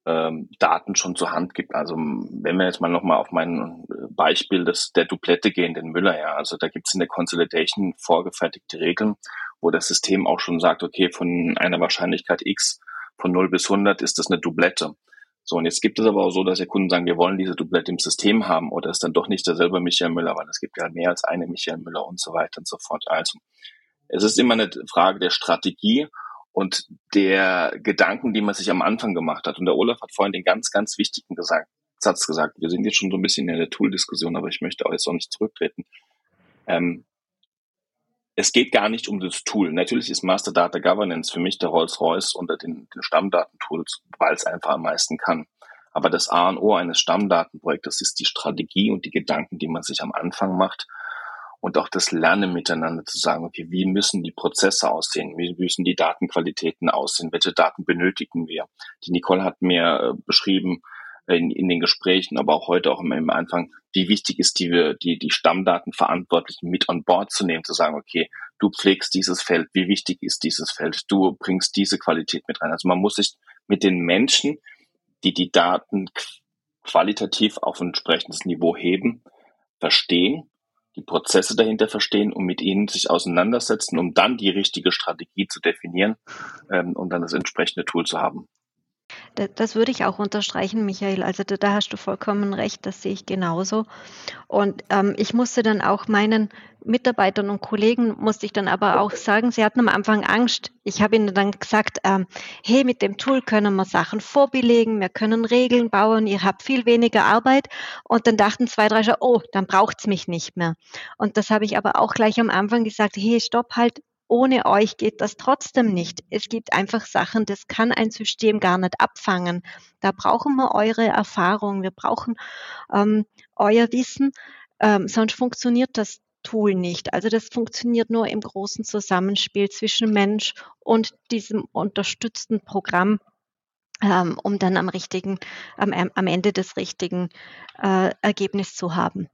ähm, Daten schon zur Hand gibt. Also wenn wir jetzt mal nochmal auf mein Beispiel des, der Duplette gehen, den Müller, ja, also da gibt es in der Consolidation vorgefertigte Regeln, wo das System auch schon sagt, okay, von einer Wahrscheinlichkeit x von 0 bis 100 ist das eine Dublette. So, und jetzt gibt es aber auch so, dass die Kunden sagen, wir wollen diese Dublette im System haben oder ist dann doch nicht derselbe Michael Müller, weil es gibt ja mehr als eine Michael Müller und so weiter und so fort. Also es ist immer eine Frage der Strategie und der Gedanken, die man sich am Anfang gemacht hat. Und der Olaf hat vorhin den ganz, ganz wichtigen gesagt, Satz gesagt. Wir sind jetzt schon so ein bisschen in der Tool-Diskussion, aber ich möchte auch jetzt auch nicht zurücktreten. Ähm, es geht gar nicht um das Tool. Natürlich ist Master Data Governance für mich der Rolls-Royce unter den, den Stammdatentools, weil es einfach am meisten kann. Aber das A und O eines Stammdatenprojektes ist die Strategie und die Gedanken, die man sich am Anfang macht und auch das Lernen miteinander zu sagen, okay, wie müssen die Prozesse aussehen? Wie müssen die Datenqualitäten aussehen? Welche Daten benötigen wir? Die Nicole hat mir äh, beschrieben, in, in den Gesprächen, aber auch heute auch im, im Anfang, wie wichtig ist die, die, die Stammdatenverantwortlichen mit on board zu nehmen, zu sagen, okay, du pflegst dieses Feld, wie wichtig ist dieses Feld, du bringst diese Qualität mit rein. Also man muss sich mit den Menschen, die die Daten qualitativ auf ein entsprechendes Niveau heben, verstehen, die Prozesse dahinter verstehen und mit ihnen sich auseinandersetzen, um dann die richtige Strategie zu definieren ähm, und dann das entsprechende Tool zu haben. Das würde ich auch unterstreichen, Michael. Also da, da hast du vollkommen recht, das sehe ich genauso. Und ähm, ich musste dann auch meinen Mitarbeitern und Kollegen, musste ich dann aber auch sagen, sie hatten am Anfang Angst. Ich habe ihnen dann gesagt, ähm, hey, mit dem Tool können wir Sachen vorbelegen, wir können Regeln bauen, ihr habt viel weniger Arbeit. Und dann dachten zwei, drei, oh, dann braucht es mich nicht mehr. Und das habe ich aber auch gleich am Anfang gesagt, hey, stopp halt, ohne euch geht das trotzdem nicht. Es gibt einfach Sachen, das kann ein System gar nicht abfangen. Da brauchen wir eure Erfahrung, wir brauchen ähm, euer Wissen, ähm, sonst funktioniert das Tool nicht. Also das funktioniert nur im großen Zusammenspiel zwischen Mensch und diesem unterstützten Programm, ähm, um dann am richtigen, am, am Ende das richtigen äh, Ergebnis zu haben.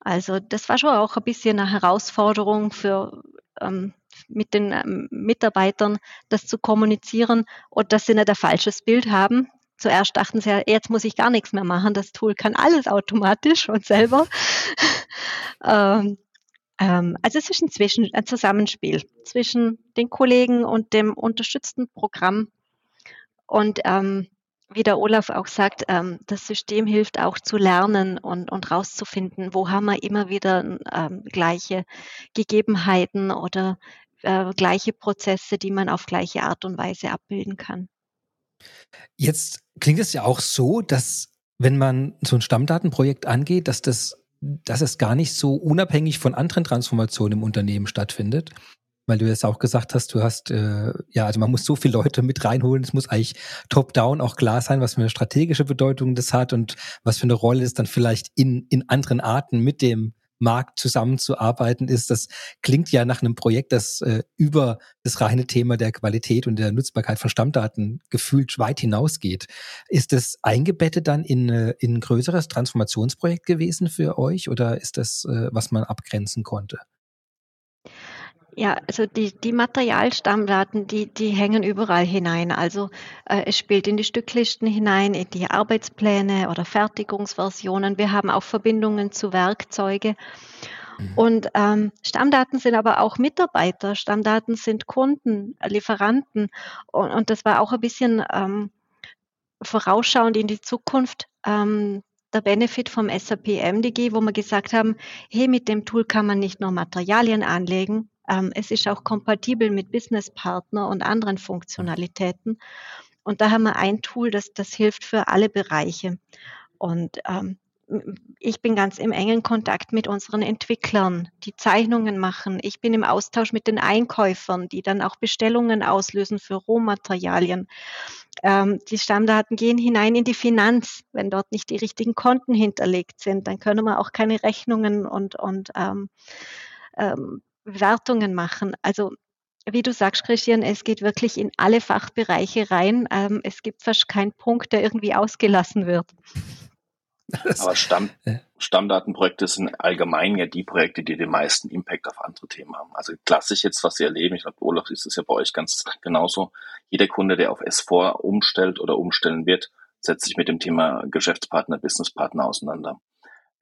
Also das war schon auch ein bisschen eine Herausforderung für ähm, mit den ähm, Mitarbeitern das zu kommunizieren und dass sie nicht ein falsches Bild haben. Zuerst dachten sie, ja, jetzt muss ich gar nichts mehr machen, das Tool kann alles automatisch und selber. ähm, ähm, also es ist ein, ein Zusammenspiel zwischen den Kollegen und dem unterstützten Programm. Und ähm, wie der Olaf auch sagt, ähm, das System hilft auch zu lernen und, und rauszufinden, wo haben wir immer wieder ähm, gleiche Gegebenheiten oder äh, gleiche Prozesse, die man auf gleiche Art und Weise abbilden kann. Jetzt klingt es ja auch so, dass wenn man so ein Stammdatenprojekt angeht, dass das dass es gar nicht so unabhängig von anderen Transformationen im Unternehmen stattfindet, weil du jetzt auch gesagt hast, du hast, äh, ja, also man muss so viele Leute mit reinholen, es muss eigentlich top-down auch klar sein, was für eine strategische Bedeutung das hat und was für eine Rolle es dann vielleicht in, in anderen Arten mit dem Markt zusammenzuarbeiten ist. Das klingt ja nach einem Projekt, das äh, über das reine Thema der Qualität und der Nutzbarkeit von Stammdaten gefühlt weit hinausgeht. Ist das eingebettet dann in, äh, in ein größeres Transformationsprojekt gewesen für euch oder ist das, äh, was man abgrenzen konnte? Ja, also die, die Materialstammdaten, die, die hängen überall hinein. Also äh, es spielt in die Stücklisten hinein, in die Arbeitspläne oder Fertigungsversionen. Wir haben auch Verbindungen zu Werkzeuge. Mhm. Und ähm, Stammdaten sind aber auch Mitarbeiter, Stammdaten sind Kunden, Lieferanten. Und, und das war auch ein bisschen ähm, vorausschauend in die Zukunft. Ähm, der Benefit vom SAP MDG, wo wir gesagt haben, hey, mit dem Tool kann man nicht nur Materialien anlegen, es ist auch kompatibel mit Businesspartner und anderen Funktionalitäten. Und da haben wir ein Tool, das, das hilft für alle Bereiche. Und ähm, ich bin ganz im engen Kontakt mit unseren Entwicklern, die Zeichnungen machen. Ich bin im Austausch mit den Einkäufern, die dann auch Bestellungen auslösen für Rohmaterialien. Ähm, die Stammdaten gehen hinein in die Finanz. Wenn dort nicht die richtigen Konten hinterlegt sind, dann können wir auch keine Rechnungen und, und ähm, ähm, Wertungen machen. Also wie du sagst, Christian, es geht wirklich in alle Fachbereiche rein. Ähm, es gibt fast keinen Punkt, der irgendwie ausgelassen wird. Aber Stamm, Stammdatenprojekte sind allgemein ja die Projekte, die den meisten Impact auf andere Themen haben. Also klassisch jetzt, was Sie erleben, ich glaube, Olaf ist es ja bei euch ganz genauso. Jeder Kunde, der auf S4 umstellt oder umstellen wird, setzt sich mit dem Thema Geschäftspartner, Businesspartner auseinander.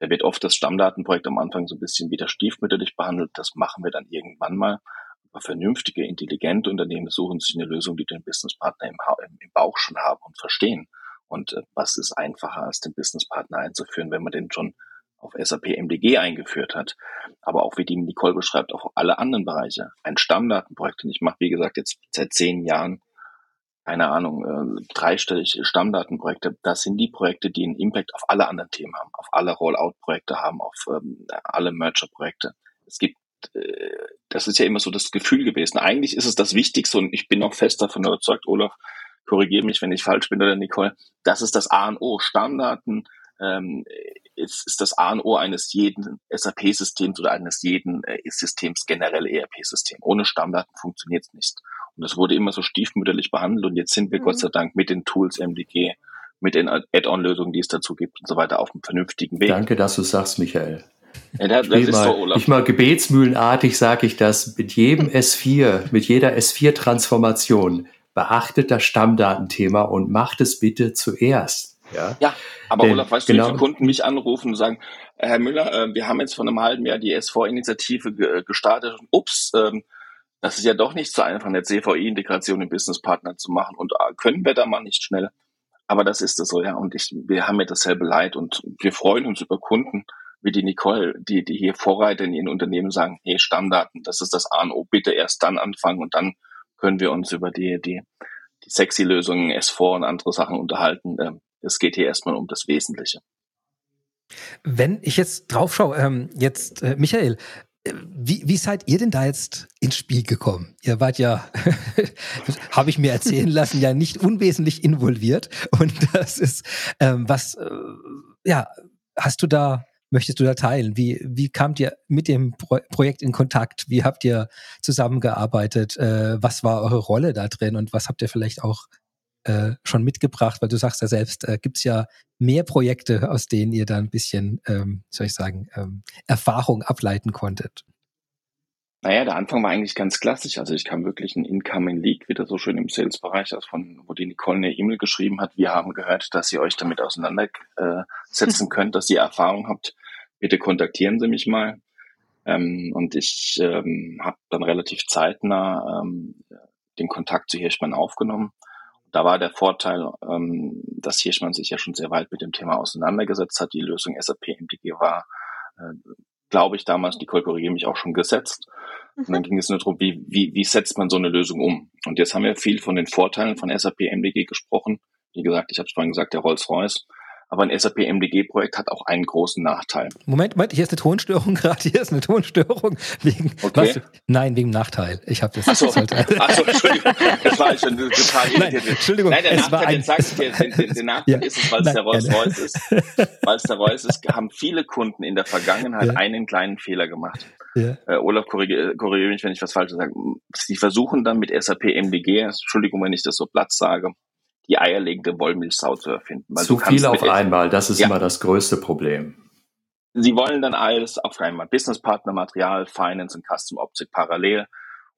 Da wird oft das Stammdatenprojekt am Anfang so ein bisschen wieder stiefmütterlich behandelt. Das machen wir dann irgendwann mal. Aber vernünftige, intelligente Unternehmen suchen sich eine Lösung, die den Businesspartner im, im Bauch schon haben und verstehen. Und äh, was ist einfacher, als den Businesspartner einzuführen, wenn man den schon auf SAP MDG eingeführt hat, aber auch wie die Nicole beschreibt, auch alle anderen Bereiche. Ein Stammdatenprojekt. Und ich mache, wie gesagt, jetzt seit zehn Jahren keine Ahnung, äh, dreistellig Stammdatenprojekte, das sind die Projekte, die einen Impact auf alle anderen Themen haben, auf alle Rollout-Projekte haben, auf ähm, alle Merger-Projekte. Es gibt, äh, das ist ja immer so das Gefühl gewesen. Eigentlich ist es das Wichtigste und ich bin auch fest davon überzeugt, Olaf, korrigiere mich, wenn ich falsch bin oder Nicole, das ist das A und O. Stammdaten ähm, ist, ist das A und O eines jeden SAP-Systems oder eines jeden äh, Systems, generell ERP-System. Ohne Stammdaten funktioniert es nicht. Und das wurde immer so stiefmütterlich behandelt und jetzt sind wir mhm. Gott sei Dank mit den Tools MDG, mit den Add-on-Lösungen, die es dazu gibt und so weiter auf einem vernünftigen Weg. Danke, dass du sagst, Michael. Ja, das, das ist mal, so, Olaf. Ich mal gebetsmühlenartig sage ich das mit jedem S4, mit jeder S4-Transformation beachtet das Stammdatenthema und macht es bitte zuerst. Ja, ja aber Denn, Olaf, weißt genau, du, wie viele Kunden mich anrufen und sagen, Herr Müller, äh, wir haben jetzt vor einem halben Jahr die S4-Initiative gestartet und ups, ähm, das ist ja doch nicht so einfach, eine CVI-Integration im Businesspartner zu machen. Und äh, können wir da mal nicht schnell? Aber das ist es so, ja. Und ich, wir haben ja dasselbe Leid und wir freuen uns über Kunden wie die Nicole, die, die hier Vorreiter in ihren Unternehmen sagen, hey, Stammdaten, das ist das A und O, bitte erst dann anfangen und dann können wir uns über die, die, die sexy Lösungen S4 und andere Sachen unterhalten. Ähm, es geht hier erstmal um das Wesentliche. Wenn ich jetzt drauf schaue, ähm, jetzt, äh, Michael, wie, wie seid ihr denn da jetzt ins Spiel gekommen? Ihr wart ja, habe ich mir erzählen lassen, ja nicht unwesentlich involviert. Und das ist, ähm, was, äh, ja, hast du da, möchtest du da teilen? Wie, wie kamt ihr mit dem Pro Projekt in Kontakt? Wie habt ihr zusammengearbeitet? Äh, was war eure Rolle da drin? Und was habt ihr vielleicht auch äh, schon mitgebracht? Weil du sagst ja selbst, äh, gibt es ja mehr Projekte, aus denen ihr da ein bisschen, ähm, soll ich sagen, ähm, Erfahrung ableiten konntet? Naja, der Anfang war eigentlich ganz klassisch. Also ich kam wirklich ein Incoming Leak, wieder so schön im Sales-Bereich, also von, wo die Nicole eine E-Mail geschrieben hat. Wir haben gehört, dass ihr euch damit auseinandersetzen könnt, dass ihr Erfahrung habt. Bitte kontaktieren Sie mich mal. Ähm, und ich ähm, habe dann relativ zeitnah ähm, den Kontakt zu Hirschmann aufgenommen da war der Vorteil, ähm, dass Hirschmann sich ja schon sehr weit mit dem Thema auseinandergesetzt hat. Die Lösung SAP MDG war, äh, glaube ich, damals, die korrigiere mich auch schon gesetzt. Mhm. Und dann mhm. ging es nur darum, wie, wie, wie setzt man so eine Lösung um? Und jetzt haben wir viel von den Vorteilen von SAP MDG gesprochen. Wie gesagt, ich habe es vorhin gesagt, der Rolls-Royce. Aber ein SAP MDG-Projekt hat auch einen großen Nachteil. Moment, Moment, hier ist eine Tonstörung gerade. Hier ist eine Tonstörung. Wegen, okay. was? Nein, wegen Nachteil. Ich habe das. Achso, Ach so, Entschuldigung. Das war schon total Nein, Entschuldigung. Nein, der es Nachteil, den sagst du dir, den, den, den Nachteil ja. ist es, weil es der Rolls-Royce ist. Weil es der Rolls ist, haben viele Kunden in der Vergangenheit ja. einen kleinen Fehler gemacht. Ja. Äh, Olaf, korrigiere korrigier mich, wenn ich was Falsches sage. Sie versuchen dann mit SAP MDG, Entschuldigung, wenn ich das so platt sage, die eierlegende Wollmilchsau zu erfinden. Zu viel auf einmal, das ist ja. immer das größte Problem. Sie wollen dann alles auf einmal. Businesspartner, Material, Finance und Custom Object parallel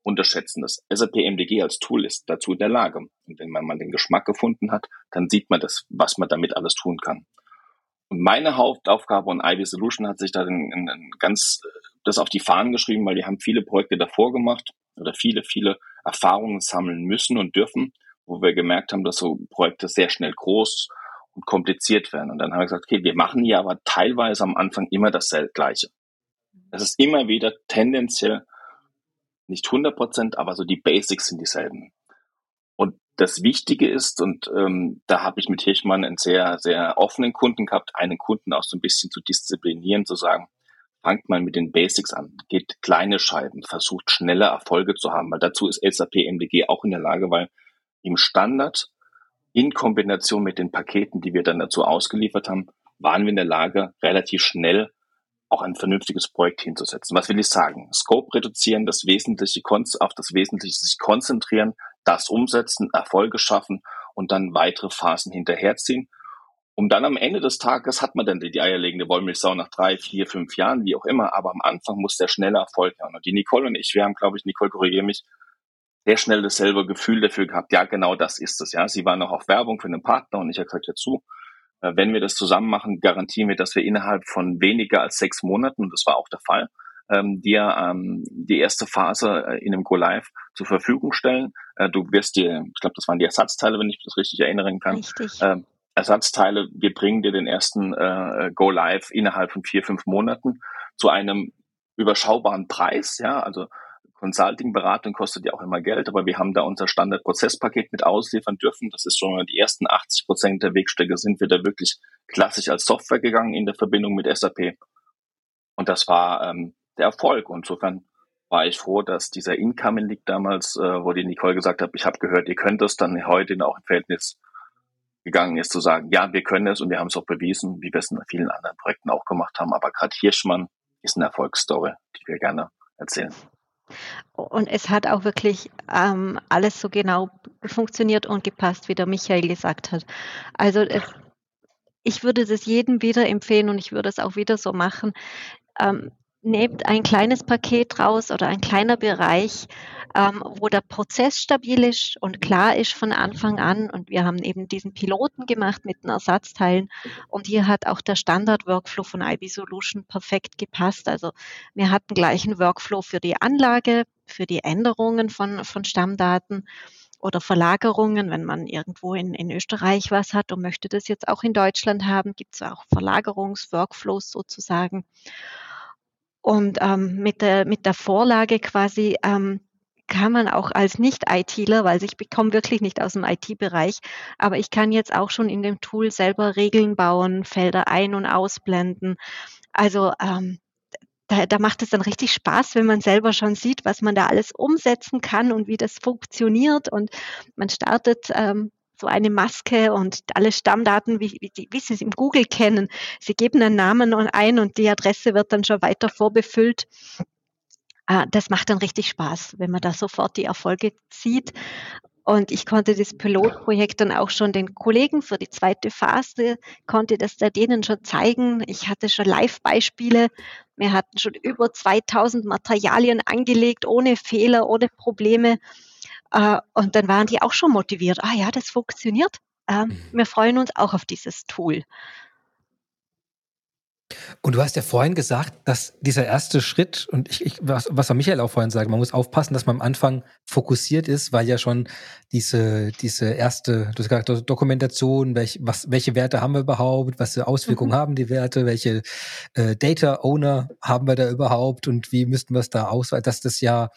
unterschätzen das. SAP MDG als Tool ist dazu in der Lage. Und wenn man mal den Geschmack gefunden hat, dann sieht man das, was man damit alles tun kann. Und meine Hauptaufgabe und Ivy Solution hat sich da ganz das auf die Fahnen geschrieben, weil die haben viele Projekte davor gemacht oder viele, viele Erfahrungen sammeln müssen und dürfen wo wir gemerkt haben, dass so Projekte sehr schnell groß und kompliziert werden. Und dann haben wir gesagt, okay, wir machen hier aber teilweise am Anfang immer dasselbe Gleiche. Es ist immer wieder tendenziell nicht 100 Prozent, aber so die Basics sind dieselben. Und das Wichtige ist, und ähm, da habe ich mit Hirschmann einen sehr, sehr offenen Kunden gehabt, einen Kunden auch so ein bisschen zu disziplinieren, zu sagen, fangt mal mit den Basics an, geht kleine Scheiben, versucht schneller Erfolge zu haben, weil dazu ist SAP MDG auch in der Lage, weil im Standard in Kombination mit den Paketen, die wir dann dazu ausgeliefert haben, waren wir in der Lage, relativ schnell auch ein vernünftiges Projekt hinzusetzen. Was will ich sagen? Scope reduzieren, das Wesentliche auf das Wesentliche sich konzentrieren, das umsetzen, Erfolge schaffen und dann weitere Phasen hinterherziehen. Um dann am Ende des Tages hat man dann die, eierlegende Wollmilchsau nach drei, vier, fünf Jahren, wie auch immer, aber am Anfang muss der schnelle Erfolg haben. Und die Nicole und ich, wir haben, glaube ich, Nicole korrigiere mich, sehr schnell dasselbe Gefühl dafür gehabt, ja, genau das ist es. Ja, sie waren noch auf Werbung für einen Partner und ich habe gesagt, ja zu, äh, wenn wir das zusammen machen, garantieren wir, dass wir innerhalb von weniger als sechs Monaten, und das war auch der Fall, ähm, dir ähm, die erste Phase äh, in einem Go Live zur Verfügung stellen. Äh, du wirst dir, ich glaube, das waren die Ersatzteile, wenn ich das richtig erinnern kann. Richtig. Ähm, Ersatzteile, wir bringen dir den ersten äh, Go Live innerhalb von vier, fünf Monaten zu einem überschaubaren Preis, ja, also Consulting-Beratung kostet ja auch immer Geld, aber wir haben da unser Standard-Prozesspaket mit ausliefern dürfen. Das ist schon mal die ersten 80 Prozent der Wegstrecke sind wir da wirklich klassisch als Software gegangen in der Verbindung mit SAP. Und das war ähm, der Erfolg. Und insofern war ich froh, dass dieser Incoming League damals, äh, wo die Nicole gesagt hat, ich habe gehört, ihr könnt das, dann heute auch im Verhältnis gegangen ist, zu sagen, ja, wir können es und wir haben es auch bewiesen, wie wir es in vielen anderen Projekten auch gemacht haben. Aber gerade Hirschmann ist eine Erfolgsstory, die wir gerne erzählen. Und es hat auch wirklich ähm, alles so genau funktioniert und gepasst, wie der Michael gesagt hat. Also es, ich würde das jedem wieder empfehlen und ich würde es auch wieder so machen. Ähm, nehmt ein kleines Paket raus oder ein kleiner Bereich, ähm, wo der Prozess stabil ist und klar ist von Anfang an. Und wir haben eben diesen Piloten gemacht mit den Ersatzteilen. Und hier hat auch der Standard-Workflow von IB Solution perfekt gepasst. Also wir hatten gleich einen Workflow für die Anlage, für die Änderungen von, von Stammdaten oder Verlagerungen, wenn man irgendwo in, in Österreich was hat und möchte das jetzt auch in Deutschland haben, gibt es auch Verlagerungsworkflows sozusagen. Und ähm, mit, der, mit der Vorlage quasi ähm, kann man auch als Nicht-ITler, weil ich bekomme wirklich nicht aus dem IT-Bereich, aber ich kann jetzt auch schon in dem Tool selber Regeln bauen, Felder ein- und ausblenden. Also ähm, da, da macht es dann richtig Spaß, wenn man selber schon sieht, was man da alles umsetzen kann und wie das funktioniert. Und man startet ähm, so eine Maske und alle Stammdaten, wie, wie, wie Sie es im Google kennen. Sie geben einen Namen ein und die Adresse wird dann schon weiter vorbefüllt. Ah, das macht dann richtig Spaß, wenn man da sofort die Erfolge sieht. Und ich konnte das Pilotprojekt dann auch schon den Kollegen für die zweite Phase, konnte das denen schon zeigen. Ich hatte schon Live-Beispiele. Wir hatten schon über 2000 Materialien angelegt, ohne Fehler, ohne Probleme. Äh, und dann waren die auch schon motiviert. Ah ja, das funktioniert. Mhm. Wir freuen uns auch auf dieses Tool. Und du hast ja vorhin gesagt, dass dieser erste Schritt, und ich, ich was, was Michael auch vorhin sagt, man muss aufpassen, dass man am Anfang fokussiert ist, weil ja schon diese, diese erste, du hast gesagt, Dokumentation, welch, was, welche Werte haben wir überhaupt, was für Auswirkungen mhm. haben die Werte, welche äh, Data Owner haben wir da überhaupt und wie müssten wir es da ausweiten, dass das ja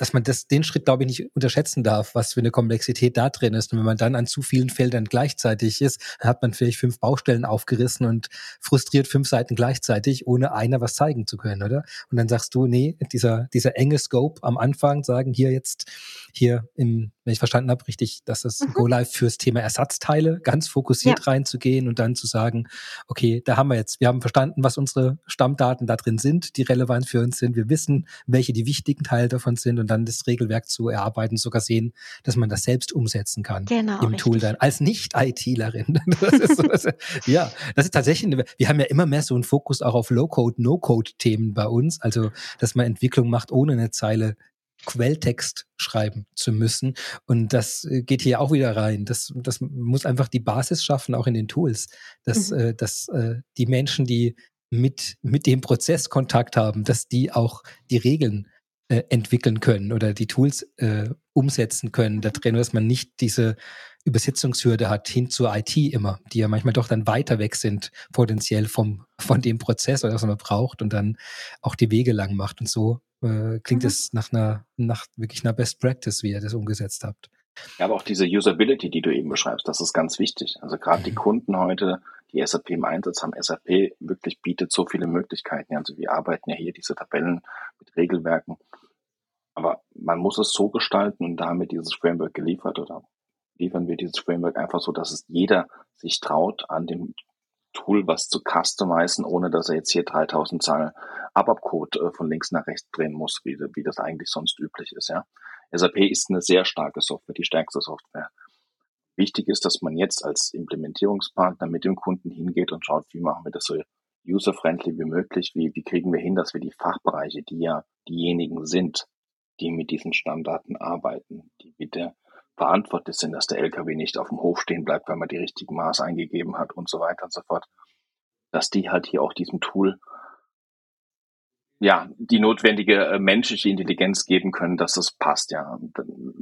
dass man das, den Schritt, glaube ich, nicht unterschätzen darf, was für eine Komplexität da drin ist. Und wenn man dann an zu vielen Feldern gleichzeitig ist, dann hat man vielleicht fünf Baustellen aufgerissen und frustriert fünf Seiten gleichzeitig, ohne einer was zeigen zu können, oder? Und dann sagst du, nee, dieser, dieser enge Scope am Anfang, sagen hier jetzt, hier im, wenn ich verstanden habe, richtig, dass das mhm. Go Live fürs Thema Ersatzteile ganz fokussiert ja. reinzugehen und dann zu sagen, okay, da haben wir jetzt, wir haben verstanden, was unsere Stammdaten da drin sind, die relevant für uns sind. Wir wissen, welche die wichtigen Teile davon sind und dann das Regelwerk zu erarbeiten, sogar sehen, dass man das selbst umsetzen kann genau, im richtig. Tool dann als Nicht-ITlerin. So, ja, das ist tatsächlich, eine, wir haben ja immer mehr so einen Fokus auch auf Low-Code, No-Code-Themen bei uns, also dass man Entwicklung macht ohne eine Zeile Quelltext schreiben zu müssen. Und das äh, geht hier auch wieder rein. Das, das muss einfach die Basis schaffen, auch in den Tools, dass, mhm. äh, dass äh, die Menschen, die mit, mit dem Prozess Kontakt haben, dass die auch die Regeln äh, entwickeln können oder die Tools äh, umsetzen können da drin, dass man nicht diese Übersetzungshürde hat hin zur IT immer, die ja manchmal doch dann weiter weg sind, potenziell vom, von dem Prozess oder was man braucht und dann auch die Wege lang macht. Und so äh, klingt mhm. es nach einer, nach wirklich einer Best Practice, wie ihr das umgesetzt habt. Ja, aber auch diese Usability, die du eben beschreibst, das ist ganz wichtig. Also gerade die mhm. Kunden heute, die SAP im Einsatz haben, SAP wirklich bietet so viele Möglichkeiten. Also wir arbeiten ja hier diese Tabellen mit Regelwerken. Aber man muss es so gestalten und da haben wir dieses Framework geliefert oder liefern wir dieses Framework einfach so, dass es jeder sich traut, an dem Tool was zu customizen, ohne dass er jetzt hier 3000 Zeilen ABAP-Code äh, von links nach rechts drehen muss, wie, wie das eigentlich sonst üblich ist. Ja. SAP ist eine sehr starke Software, die stärkste Software. Wichtig ist, dass man jetzt als Implementierungspartner mit dem Kunden hingeht und schaut, wie machen wir das so user-friendly wie möglich, wie, wie kriegen wir hin, dass wir die Fachbereiche, die ja diejenigen sind, die mit diesen Stammdaten arbeiten, die bitte verantwortlich sind, dass der LKW nicht auf dem Hof stehen bleibt, weil man die richtigen Maß eingegeben hat und so weiter und so fort, dass die halt hier auch diesem Tool ja, die notwendige äh, menschliche Intelligenz geben können, dass das passt, ja.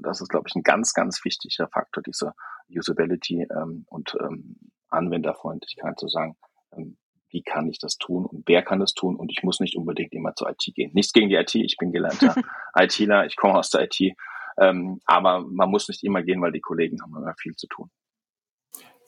Das ist, glaube ich, ein ganz, ganz wichtiger Faktor, diese Usability ähm, und ähm, Anwenderfreundlichkeit zu sagen, ähm, wie kann ich das tun und wer kann das tun und ich muss nicht unbedingt immer zur IT gehen. Nichts gegen die IT, ich bin gelernter ITler, ich komme aus der IT, ähm, aber man muss nicht immer gehen, weil die Kollegen haben immer viel zu tun.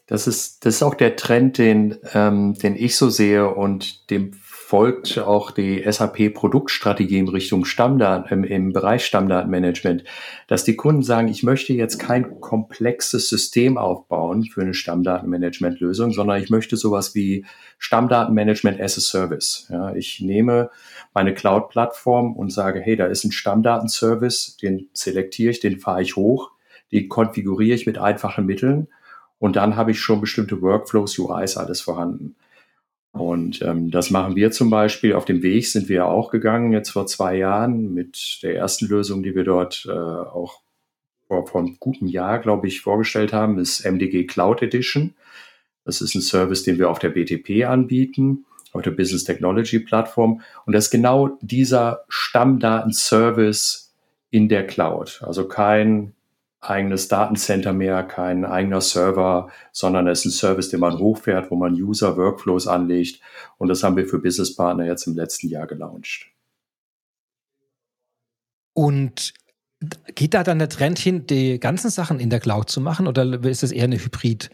Das ist, das ist auch der Trend, den, ähm, den ich so sehe und dem folgt auch die SAP-Produktstrategie in Richtung Stammdaten, im, im Bereich Stammdatenmanagement, dass die Kunden sagen, ich möchte jetzt kein komplexes System aufbauen für eine Stammdatenmanagement-Lösung, sondern ich möchte sowas wie Stammdatenmanagement as a Service. Ja, ich nehme meine Cloud-Plattform und sage, hey, da ist ein Stammdatenservice, den selektiere ich, den fahre ich hoch, den konfiguriere ich mit einfachen Mitteln und dann habe ich schon bestimmte Workflows, UIs, alles vorhanden. Und ähm, das machen wir zum Beispiel. Auf dem Weg sind wir auch gegangen, jetzt vor zwei Jahren, mit der ersten Lösung, die wir dort äh, auch vor, vor einem guten Jahr, glaube ich, vorgestellt haben, ist MDG Cloud Edition. Das ist ein Service, den wir auf der BTP anbieten, auf der Business Technology Plattform. Und das ist genau dieser Stammdatenservice in der Cloud. Also kein eigenes Datencenter mehr, kein eigener Server, sondern es ist ein Service, den man hochfährt, wo man User Workflows anlegt. Und das haben wir für Business Partner jetzt im letzten Jahr gelauncht. Und geht da dann der Trend hin, die ganzen Sachen in der Cloud zu machen oder ist es eher eine Hybrid-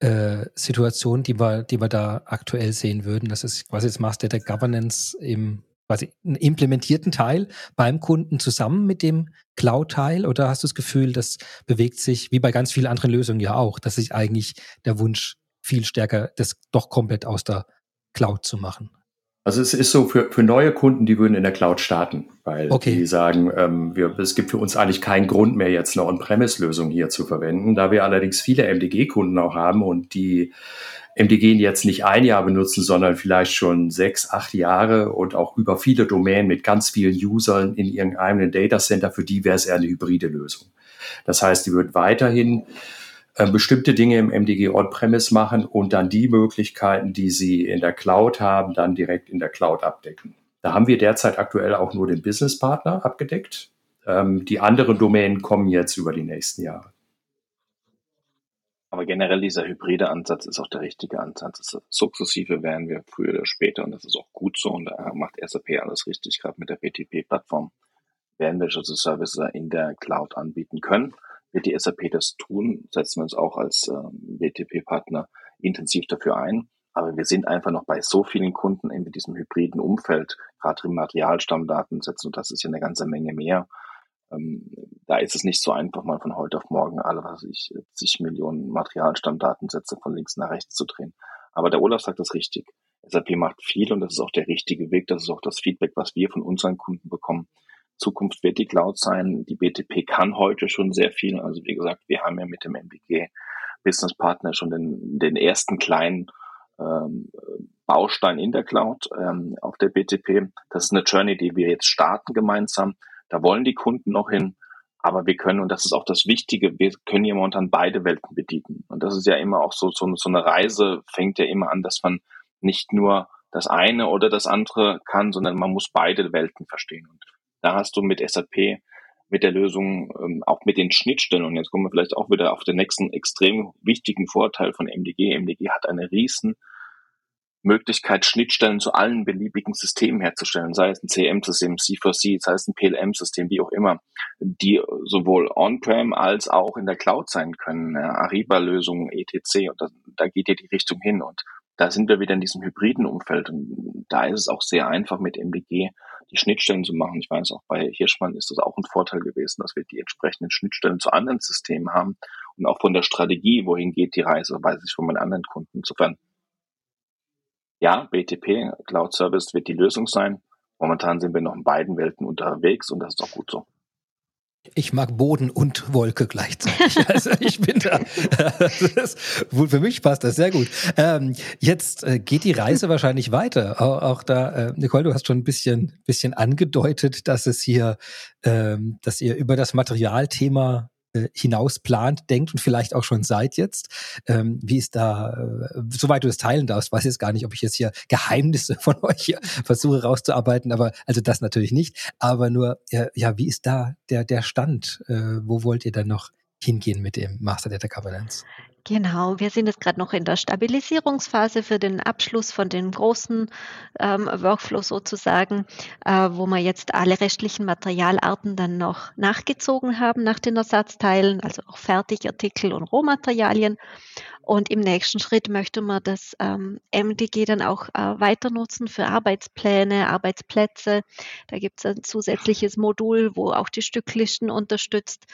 äh, die wir, die wir da aktuell sehen würden. Das ist quasi das Master der Governance im quasi einen implementierten Teil beim Kunden zusammen mit dem Cloud-Teil? Oder hast du das Gefühl, das bewegt sich, wie bei ganz vielen anderen Lösungen ja auch, dass sich eigentlich der Wunsch viel stärker, das doch komplett aus der Cloud zu machen? Also es ist so für, für neue Kunden, die würden in der Cloud starten, weil okay. die sagen, ähm, wir, es gibt für uns eigentlich keinen Grund mehr, jetzt eine On-Premise-Lösung hier zu verwenden. Da wir allerdings viele MDG-Kunden auch haben und die MDG jetzt nicht ein Jahr benutzen, sondern vielleicht schon sechs, acht Jahre und auch über viele Domänen mit ganz vielen Usern in ihrem eigenen Datacenter, für die wäre es eher eine hybride Lösung. Das heißt, die wird weiterhin äh, bestimmte Dinge im MDG On-Premise machen und dann die Möglichkeiten, die sie in der Cloud haben, dann direkt in der Cloud abdecken. Da haben wir derzeit aktuell auch nur den Business Partner abgedeckt. Ähm, die anderen Domänen kommen jetzt über die nächsten Jahre. Aber generell dieser hybride Ansatz ist auch der richtige Ansatz. Sukzessive werden wir früher oder später, und das ist auch gut so, und da macht SAP alles richtig, gerade mit der BTP-Plattform, werden wir diese Services in der Cloud anbieten können wird die SAP das tun, setzen wir uns auch als äh, BTP-Partner intensiv dafür ein. Aber wir sind einfach noch bei so vielen Kunden in diesem hybriden Umfeld, gerade im Materialstammdatensätzen, und das ist ja eine ganze Menge mehr. Ähm, da ist es nicht so einfach, mal von heute auf morgen alle, was ich, zig Millionen Materialstammdatensätze von links nach rechts zu drehen. Aber der Olaf sagt das richtig. SAP macht viel und das ist auch der richtige Weg. Das ist auch das Feedback, was wir von unseren Kunden bekommen. Zukunft wird die Cloud sein. Die BTP kann heute schon sehr viel. Also wie gesagt, wir haben ja mit dem MBG Business Partner schon den, den ersten kleinen ähm, Baustein in der Cloud ähm, auf der BTP. Das ist eine Journey, die wir jetzt starten gemeinsam. Da wollen die Kunden noch hin. Aber wir können, und das ist auch das Wichtige, wir können ja momentan beide Welten bedienen. Und das ist ja immer auch so, so, so eine Reise fängt ja immer an, dass man nicht nur das eine oder das andere kann, sondern man muss beide Welten verstehen. Und da hast du mit SAP, mit der Lösung, ähm, auch mit den Schnittstellen, und jetzt kommen wir vielleicht auch wieder auf den nächsten extrem wichtigen Vorteil von MDG. MDG hat eine riesen Möglichkeit, Schnittstellen zu allen beliebigen Systemen herzustellen, sei es ein CM-System, C4C, sei es ein PLM-System, wie auch immer, die sowohl on-prem als auch in der Cloud sein können, Ariba-Lösungen, etc. Und da, da geht ja die Richtung hin. Und da sind wir wieder in diesem hybriden Umfeld. Und da ist es auch sehr einfach mit MDG die Schnittstellen zu machen. Ich weiß auch bei Hirschmann ist das auch ein Vorteil gewesen, dass wir die entsprechenden Schnittstellen zu anderen Systemen haben und auch von der Strategie, wohin geht die Reise, weiß ich von meinen anderen Kunden. Insofern, ja, BTP, Cloud Service wird die Lösung sein. Momentan sind wir noch in beiden Welten unterwegs und das ist auch gut so. Ich mag Boden und Wolke gleichzeitig. Also ich bin da. Das, für mich passt das sehr gut. Ähm, jetzt äh, geht die Reise wahrscheinlich weiter. Auch, auch da, äh, Nicole, du hast schon ein bisschen, bisschen angedeutet, dass es hier, ähm, dass ihr über das Materialthema äh, hinaus plant, denkt und vielleicht auch schon seid jetzt. Ähm, wie ist da, äh, soweit du es teilen darfst, weiß jetzt gar nicht, ob ich jetzt hier Geheimnisse von euch hier versuche rauszuarbeiten, aber also das natürlich nicht. Aber nur, äh, ja, wie ist da der, der Stand? Äh, wo wollt ihr dann noch hingehen mit dem Master Data Governance? Genau, wir sind jetzt gerade noch in der Stabilisierungsphase für den Abschluss von dem großen ähm, Workflow sozusagen, äh, wo wir jetzt alle restlichen Materialarten dann noch nachgezogen haben nach den Ersatzteilen, also auch Fertigartikel und Rohmaterialien. Und im nächsten Schritt möchte man das ähm, MDG dann auch äh, weiter nutzen für Arbeitspläne, Arbeitsplätze. Da gibt es ein zusätzliches Modul, wo auch die Stücklisten unterstützt.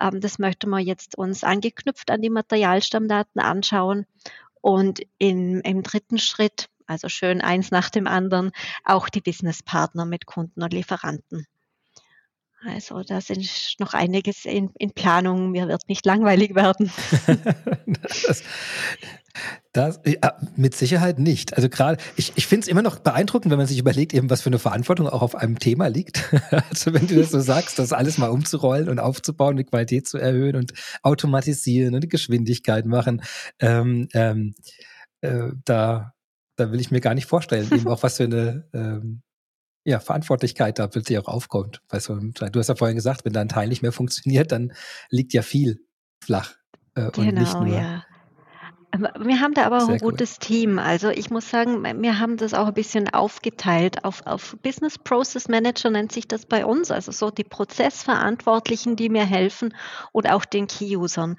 Ähm, das möchte man jetzt uns angeknüpft an die Materialstammdaten anschauen. Und in, im dritten Schritt, also schön eins nach dem anderen, auch die Businesspartner mit Kunden und Lieferanten. Also da sind noch einiges in, in Planung. Mir wird nicht langweilig werden. das, das, ja, mit Sicherheit nicht. Also gerade, ich, ich finde es immer noch beeindruckend, wenn man sich überlegt, eben was für eine Verantwortung auch auf einem Thema liegt. also wenn du das so sagst, das alles mal umzurollen und aufzubauen, die Qualität zu erhöhen und automatisieren und die Geschwindigkeit machen, ähm, ähm, äh, da, da will ich mir gar nicht vorstellen, eben auch was für eine ähm, ja, Verantwortlichkeit da plötzlich auch aufkommt. Weißt du, du hast ja vorhin gesagt, wenn da ein Teil nicht mehr funktioniert, dann liegt ja viel flach. Äh, genau, und nicht nur. Ja. Wir haben da aber auch ein gutes cool. Team. Also ich muss sagen, wir haben das auch ein bisschen aufgeteilt auf, auf Business Process Manager nennt sich das bei uns, also so die Prozessverantwortlichen, die mir helfen und auch den Key-Usern.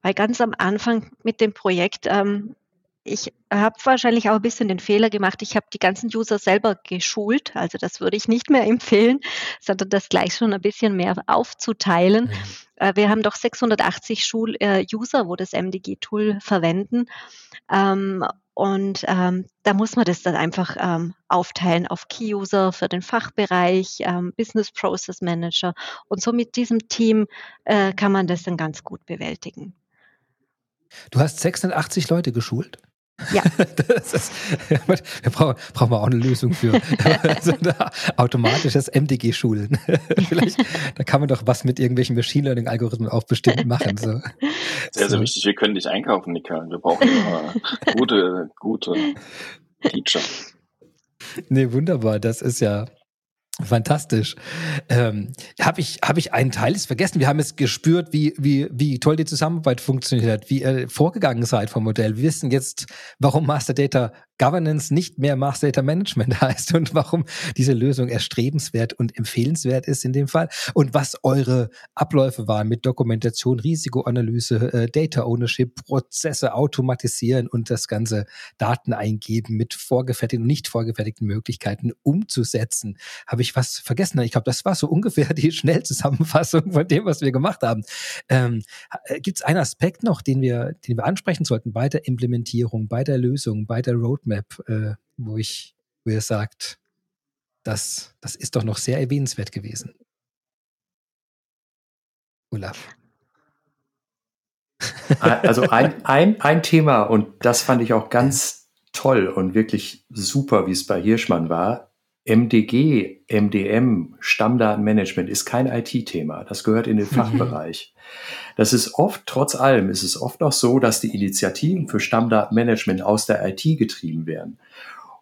Weil ganz am Anfang mit dem Projekt ähm, ich habe wahrscheinlich auch ein bisschen den Fehler gemacht. Ich habe die ganzen User selber geschult. Also das würde ich nicht mehr empfehlen, sondern das gleich schon ein bisschen mehr aufzuteilen. Mhm. Wir haben doch 680 Schul äh, User, wo das MDG-Tool verwenden. Ähm, und ähm, da muss man das dann einfach ähm, aufteilen auf Key-User für den Fachbereich, Business Process Manager. Und so mit diesem Team äh, kann man das dann ganz gut bewältigen. Du hast 680 Leute geschult? Ja. ist, wir brauchen, brauchen wir auch eine Lösung für. also automatisches MDG-Schulen. Vielleicht, da kann man doch was mit irgendwelchen Machine Learning-Algorithmen auch bestimmt machen. So. Sehr, sehr wichtig. Wir können dich einkaufen, Nika. Wir brauchen gute, gute Teacher. Nee, wunderbar. Das ist ja, Fantastisch. Ähm, habe ich, hab ich einen Teil jetzt vergessen? Wir haben jetzt gespürt, wie, wie, wie toll die Zusammenarbeit funktioniert hat, wie ihr vorgegangen seid vom Modell. Wir wissen jetzt, warum Master Data Governance nicht mehr Master Data Management heißt und warum diese Lösung erstrebenswert und empfehlenswert ist in dem Fall und was eure Abläufe waren mit Dokumentation, Risikoanalyse, äh, Data Ownership, Prozesse automatisieren und das ganze Daten eingeben mit vorgefertigten und nicht vorgefertigten Möglichkeiten umzusetzen. Habe ich was vergessen? Ich glaube, das war so ungefähr die Schnellzusammenfassung von dem, was wir gemacht haben. Ähm, äh, Gibt es einen Aspekt noch, den wir, den wir ansprechen sollten bei der Implementierung, bei der Lösung, bei der Roadmap? Roadmap, äh, wo ich, wo ihr sagt, das, das ist doch noch sehr erwähnenswert gewesen. Olaf. Also ein, ein, ein Thema, und das fand ich auch ganz toll und wirklich super, wie es bei Hirschmann war. MDG, MDM, Stammdatenmanagement ist kein IT-Thema. Das gehört in den mhm. Fachbereich. Das ist oft, trotz allem, ist es oft noch so, dass die Initiativen für Stammdatenmanagement aus der IT getrieben werden.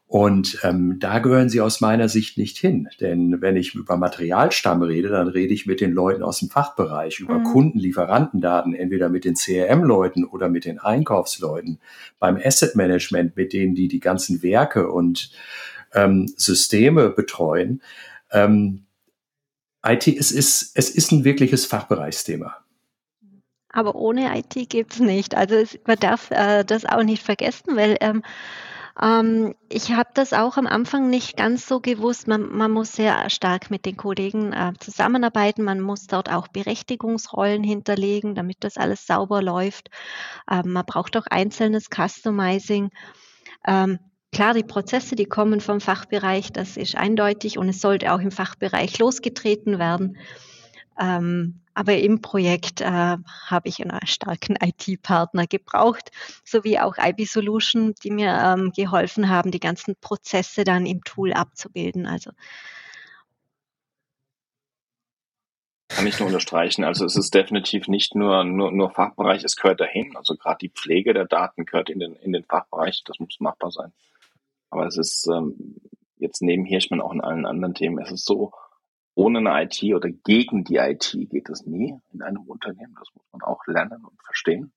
Und ähm, da gehören sie aus meiner Sicht nicht hin. Denn wenn ich über Materialstamm rede, dann rede ich mit den Leuten aus dem Fachbereich, über mhm. Kundenlieferantendaten, entweder mit den CRM-Leuten oder mit den Einkaufsleuten. Beim Asset Management mit denen, die die ganzen Werke und ähm, Systeme betreuen. Ähm, IT, es ist, es ist ein wirkliches Fachbereichsthema. Aber ohne IT gibt es nicht. Also es, man darf äh, das auch nicht vergessen, weil ähm, ähm, ich habe das auch am Anfang nicht ganz so gewusst. Man, man muss sehr stark mit den Kollegen äh, zusammenarbeiten. Man muss dort auch Berechtigungsrollen hinterlegen, damit das alles sauber läuft. Ähm, man braucht auch einzelnes Customizing. Ähm, Klar, die Prozesse, die kommen vom Fachbereich, das ist eindeutig und es sollte auch im Fachbereich losgetreten werden. Ähm, Aber im Projekt äh, habe ich einen starken IT-Partner gebraucht, sowie auch IB Solution, die mir ähm, geholfen haben, die ganzen Prozesse dann im Tool abzubilden. Also kann ich nur unterstreichen. Also es ist definitiv nicht nur, nur, nur Fachbereich, es gehört dahin. Also gerade die Pflege der Daten gehört in den, in den Fachbereich, das muss machbar sein. Aber es ist ähm, jetzt neben Hirschmann auch in allen anderen Themen, es ist so, ohne eine IT oder gegen die IT geht es nie in einem Unternehmen. Das muss man auch lernen und verstehen.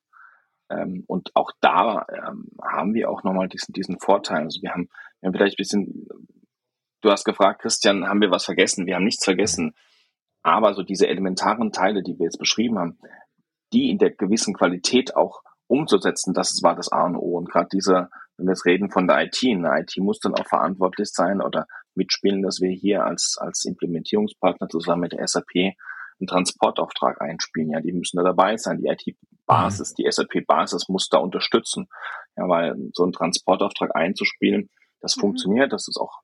Ähm, und auch da ähm, haben wir auch nochmal diesen, diesen Vorteil. Also wir haben, wir haben vielleicht ein bisschen, du hast gefragt, Christian, haben wir was vergessen? Wir haben nichts vergessen. Aber so diese elementaren Teile, die wir jetzt beschrieben haben, die in der gewissen Qualität auch umzusetzen, das war das A und O. Und gerade diese, wenn wir jetzt reden von der IT, eine IT muss dann auch verantwortlich sein oder mitspielen, dass wir hier als, als Implementierungspartner zusammen mit der SAP einen Transportauftrag einspielen. Ja, die müssen da dabei sein. Die IT-Basis, mhm. die SAP-Basis muss da unterstützen. Ja, weil so einen Transportauftrag einzuspielen, das mhm. funktioniert, das ist auch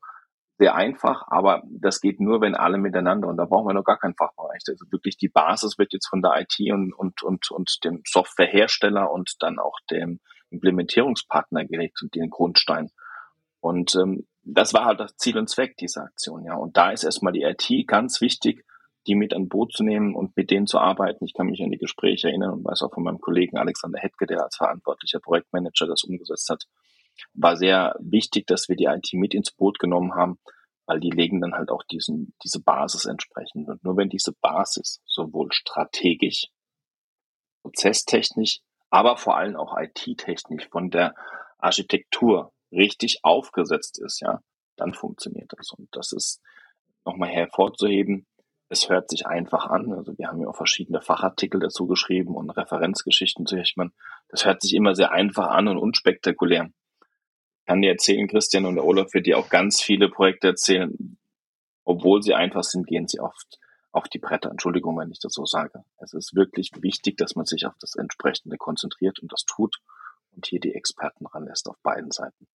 sehr einfach, aber das geht nur, wenn alle miteinander und da brauchen wir noch gar keinen Fachbereich. Also wirklich die Basis wird jetzt von der IT und, und, und, und dem Softwarehersteller und dann auch dem Implementierungspartner gelegt und den Grundstein. Und ähm, das war halt das Ziel und Zweck dieser Aktion, ja. Und da ist erstmal die IT ganz wichtig, die mit an Boot zu nehmen und mit denen zu arbeiten. Ich kann mich an die Gespräche erinnern und weiß auch von meinem Kollegen Alexander Hetke, der als verantwortlicher Projektmanager das umgesetzt hat. War sehr wichtig, dass wir die IT mit ins Boot genommen haben, weil die legen dann halt auch diesen, diese Basis entsprechend. Und nur wenn diese Basis sowohl strategisch, prozesstechnisch, aber vor allem auch IT-technisch von der Architektur richtig aufgesetzt ist, ja, dann funktioniert das. Und das ist nochmal hervorzuheben. Es hört sich einfach an. Also wir haben ja auch verschiedene Fachartikel dazu geschrieben und Referenzgeschichten zu Hirschmann. Das hört sich immer sehr einfach an und unspektakulär. Ich kann dir erzählen, Christian und der Olaf wird dir auch ganz viele Projekte erzählen. Obwohl sie einfach sind, gehen sie oft auf die Bretter. Entschuldigung, wenn ich das so sage. Es ist wirklich wichtig, dass man sich auf das entsprechende konzentriert und das tut und hier die Experten ranlässt auf beiden Seiten.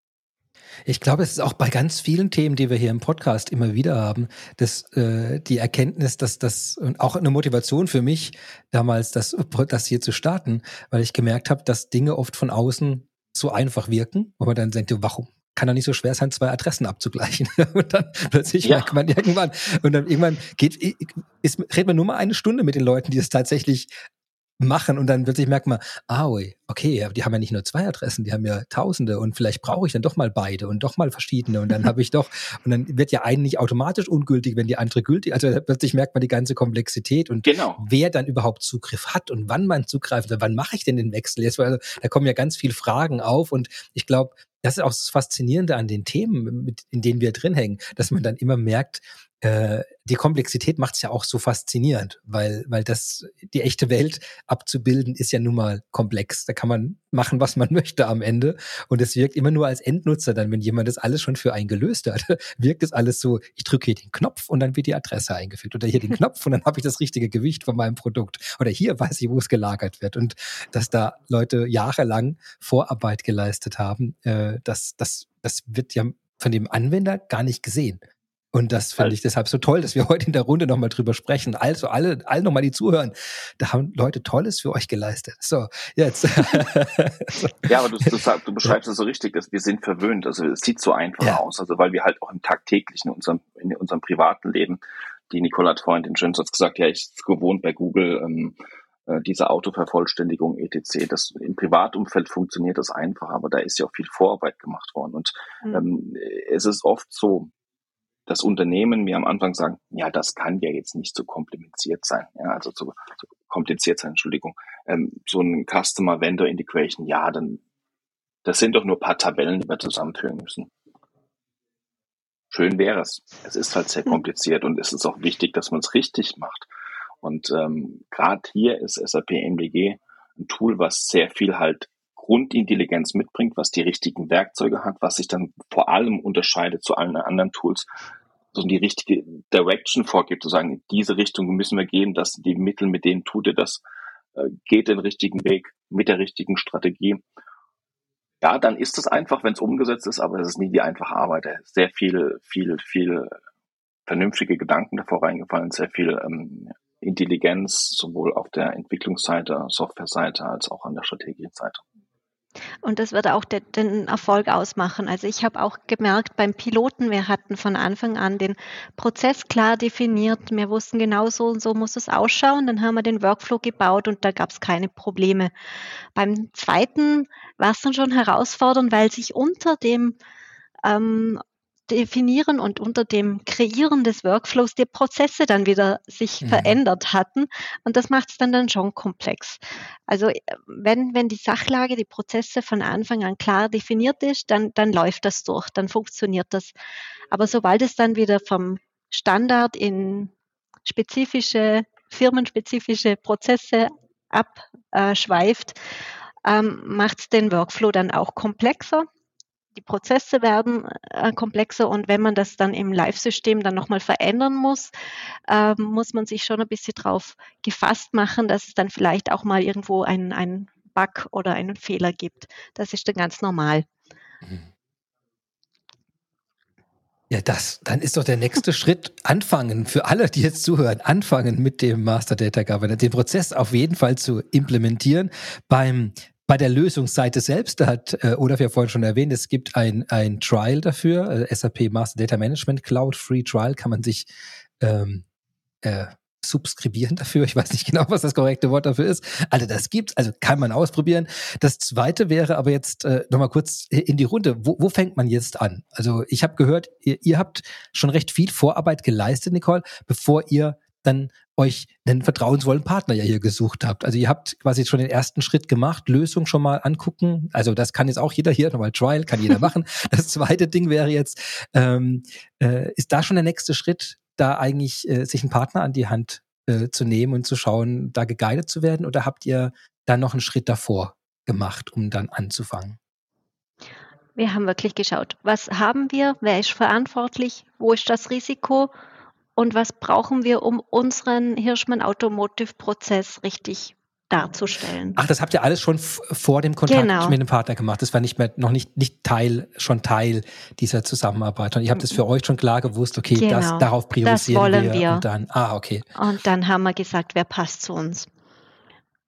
Ich glaube, es ist auch bei ganz vielen Themen, die wir hier im Podcast immer wieder haben, dass äh, die Erkenntnis, dass das und auch eine Motivation für mich damals, das, das hier zu starten, weil ich gemerkt habe, dass Dinge oft von außen so einfach wirken, wo man dann denkt, warum kann doch nicht so schwer sein, zwei Adressen abzugleichen. und dann plötzlich ja. merkt man irgendwann, und dann irgendwann geht, ist, redet man nur mal eine Stunde mit den Leuten, die es tatsächlich machen und dann plötzlich merkt man, ah, okay, aber die haben ja nicht nur zwei Adressen, die haben ja Tausende und vielleicht brauche ich dann doch mal beide und doch mal verschiedene und dann habe ich doch und dann wird ja eine nicht automatisch ungültig, wenn die andere gültig, also plötzlich merkt man die ganze Komplexität und genau. wer dann überhaupt Zugriff hat und wann man zugreift, wann mache ich denn den Wechsel jetzt, weil also, da kommen ja ganz viele Fragen auf und ich glaube, das ist auch das Faszinierende an den Themen, mit, in denen wir drin hängen, dass man dann immer merkt, äh, die Komplexität macht es ja auch so faszinierend, weil, weil das, die echte Welt abzubilden, ist ja nun mal komplex. Da kann man machen, was man möchte am Ende. Und es wirkt immer nur als Endnutzer dann, wenn jemand das alles schon für einen gelöst hat, wirkt es alles so, ich drücke hier den Knopf und dann wird die Adresse eingefügt. Oder hier den Knopf und dann habe ich das richtige Gewicht von meinem Produkt. Oder hier weiß ich, wo es gelagert wird. Und dass da Leute jahrelang Vorarbeit geleistet haben, äh, das, das, das wird ja von dem Anwender gar nicht gesehen. Und das finde ich deshalb so toll, dass wir heute in der Runde nochmal drüber sprechen. Also alle, alle nochmal, die zuhören, da haben Leute Tolles für euch geleistet. So, jetzt. ja, aber du, du, du beschreibst es so richtig, dass wir sind verwöhnt. Also es sieht so einfach ja. aus. Also weil wir halt auch im tagtäglichen, in unserem, in unserem privaten Leben, die Nicole hat vorhin den schönen Satz gesagt, ja, ich bin gewohnt bei Google, ähm, äh, diese Autovervollständigung etc. Das im Privatumfeld funktioniert das einfach, aber da ist ja auch viel Vorarbeit gemacht worden. Und mhm. ähm, es ist oft so, das Unternehmen mir am Anfang sagen, ja, das kann ja jetzt nicht so kompliziert sein, ja, also so, so kompliziert sein, Entschuldigung, ähm, so ein Customer Vendor Integration, ja, dann, das sind doch nur paar Tabellen, die wir zusammenführen müssen. Schön wäre es. Es ist halt sehr hm. kompliziert und es ist auch wichtig, dass man es richtig macht. Und ähm, gerade hier ist SAP MDG ein Tool, was sehr viel halt Grundintelligenz mitbringt, was die richtigen Werkzeuge hat, was sich dann vor allem unterscheidet zu allen anderen Tools, so die richtige Direction vorgibt, zu sagen, in diese Richtung müssen wir gehen, dass die Mittel, mit denen tut ihr das, äh, geht den richtigen Weg mit der richtigen Strategie. Ja, dann ist es einfach, wenn es umgesetzt ist, aber es ist nie die einfache Arbeit. Sehr viel, viel, viel vernünftige Gedanken davor reingefallen, sehr viel ähm, Intelligenz sowohl auf der Entwicklungsseite, Softwareseite als auch an der Strategieseite. Und das wird auch de, den Erfolg ausmachen. Also ich habe auch gemerkt beim Piloten, wir hatten von Anfang an den Prozess klar definiert. Wir wussten genau so und so muss es ausschauen. Dann haben wir den Workflow gebaut und da gab es keine Probleme. Beim zweiten war es dann schon herausfordernd, weil sich unter dem ähm, Definieren und unter dem Kreieren des Workflows die Prozesse dann wieder sich mhm. verändert hatten. Und das macht es dann, dann schon komplex. Also äh, wenn, wenn die Sachlage, die Prozesse von Anfang an klar definiert ist, dann, dann läuft das durch, dann funktioniert das. Aber sobald es dann wieder vom Standard in spezifische, firmenspezifische Prozesse abschweift, ähm, macht es den Workflow dann auch komplexer die Prozesse werden äh, komplexer und wenn man das dann im Live-System dann nochmal verändern muss, äh, muss man sich schon ein bisschen drauf gefasst machen, dass es dann vielleicht auch mal irgendwo einen, einen Bug oder einen Fehler gibt. Das ist dann ganz normal. Ja, das, dann ist doch der nächste Schritt anfangen, für alle, die jetzt zuhören, anfangen mit dem Master Data Governance, den Prozess auf jeden Fall zu implementieren. Beim bei der Lösungsseite selbst, da hat äh, Olaf ja vorhin schon erwähnt, es gibt ein, ein Trial dafür, äh, SAP Master Data Management Cloud Free Trial, kann man sich ähm, äh, subskribieren dafür. Ich weiß nicht genau, was das korrekte Wort dafür ist. Also das gibt's, also kann man ausprobieren. Das zweite wäre aber jetzt äh, nochmal kurz in die Runde. Wo, wo fängt man jetzt an? Also ich habe gehört, ihr, ihr habt schon recht viel Vorarbeit geleistet, Nicole, bevor ihr dann euch einen vertrauensvollen Partner ja hier gesucht habt. Also ihr habt quasi schon den ersten Schritt gemacht, Lösung schon mal angucken. Also das kann jetzt auch jeder hier, nochmal Trial, kann jeder machen. Das zweite Ding wäre jetzt, ähm, äh, ist da schon der nächste Schritt, da eigentlich äh, sich einen Partner an die Hand äh, zu nehmen und zu schauen, da geguidet zu werden? Oder habt ihr da noch einen Schritt davor gemacht, um dann anzufangen? Wir haben wirklich geschaut, was haben wir, wer ist verantwortlich, wo ist das Risiko und was brauchen wir, um unseren Hirschmann Automotive Prozess richtig darzustellen. Ach, das habt ihr alles schon vor dem Kontakt genau. mit dem Partner gemacht. Das war nicht mehr noch nicht nicht Teil schon Teil dieser Zusammenarbeit. Und ihr habt es für euch schon klar gewusst, okay, genau. das darauf priorisieren das wollen wir. wir. Und dann, ah, okay. Und dann haben wir gesagt, wer passt zu uns.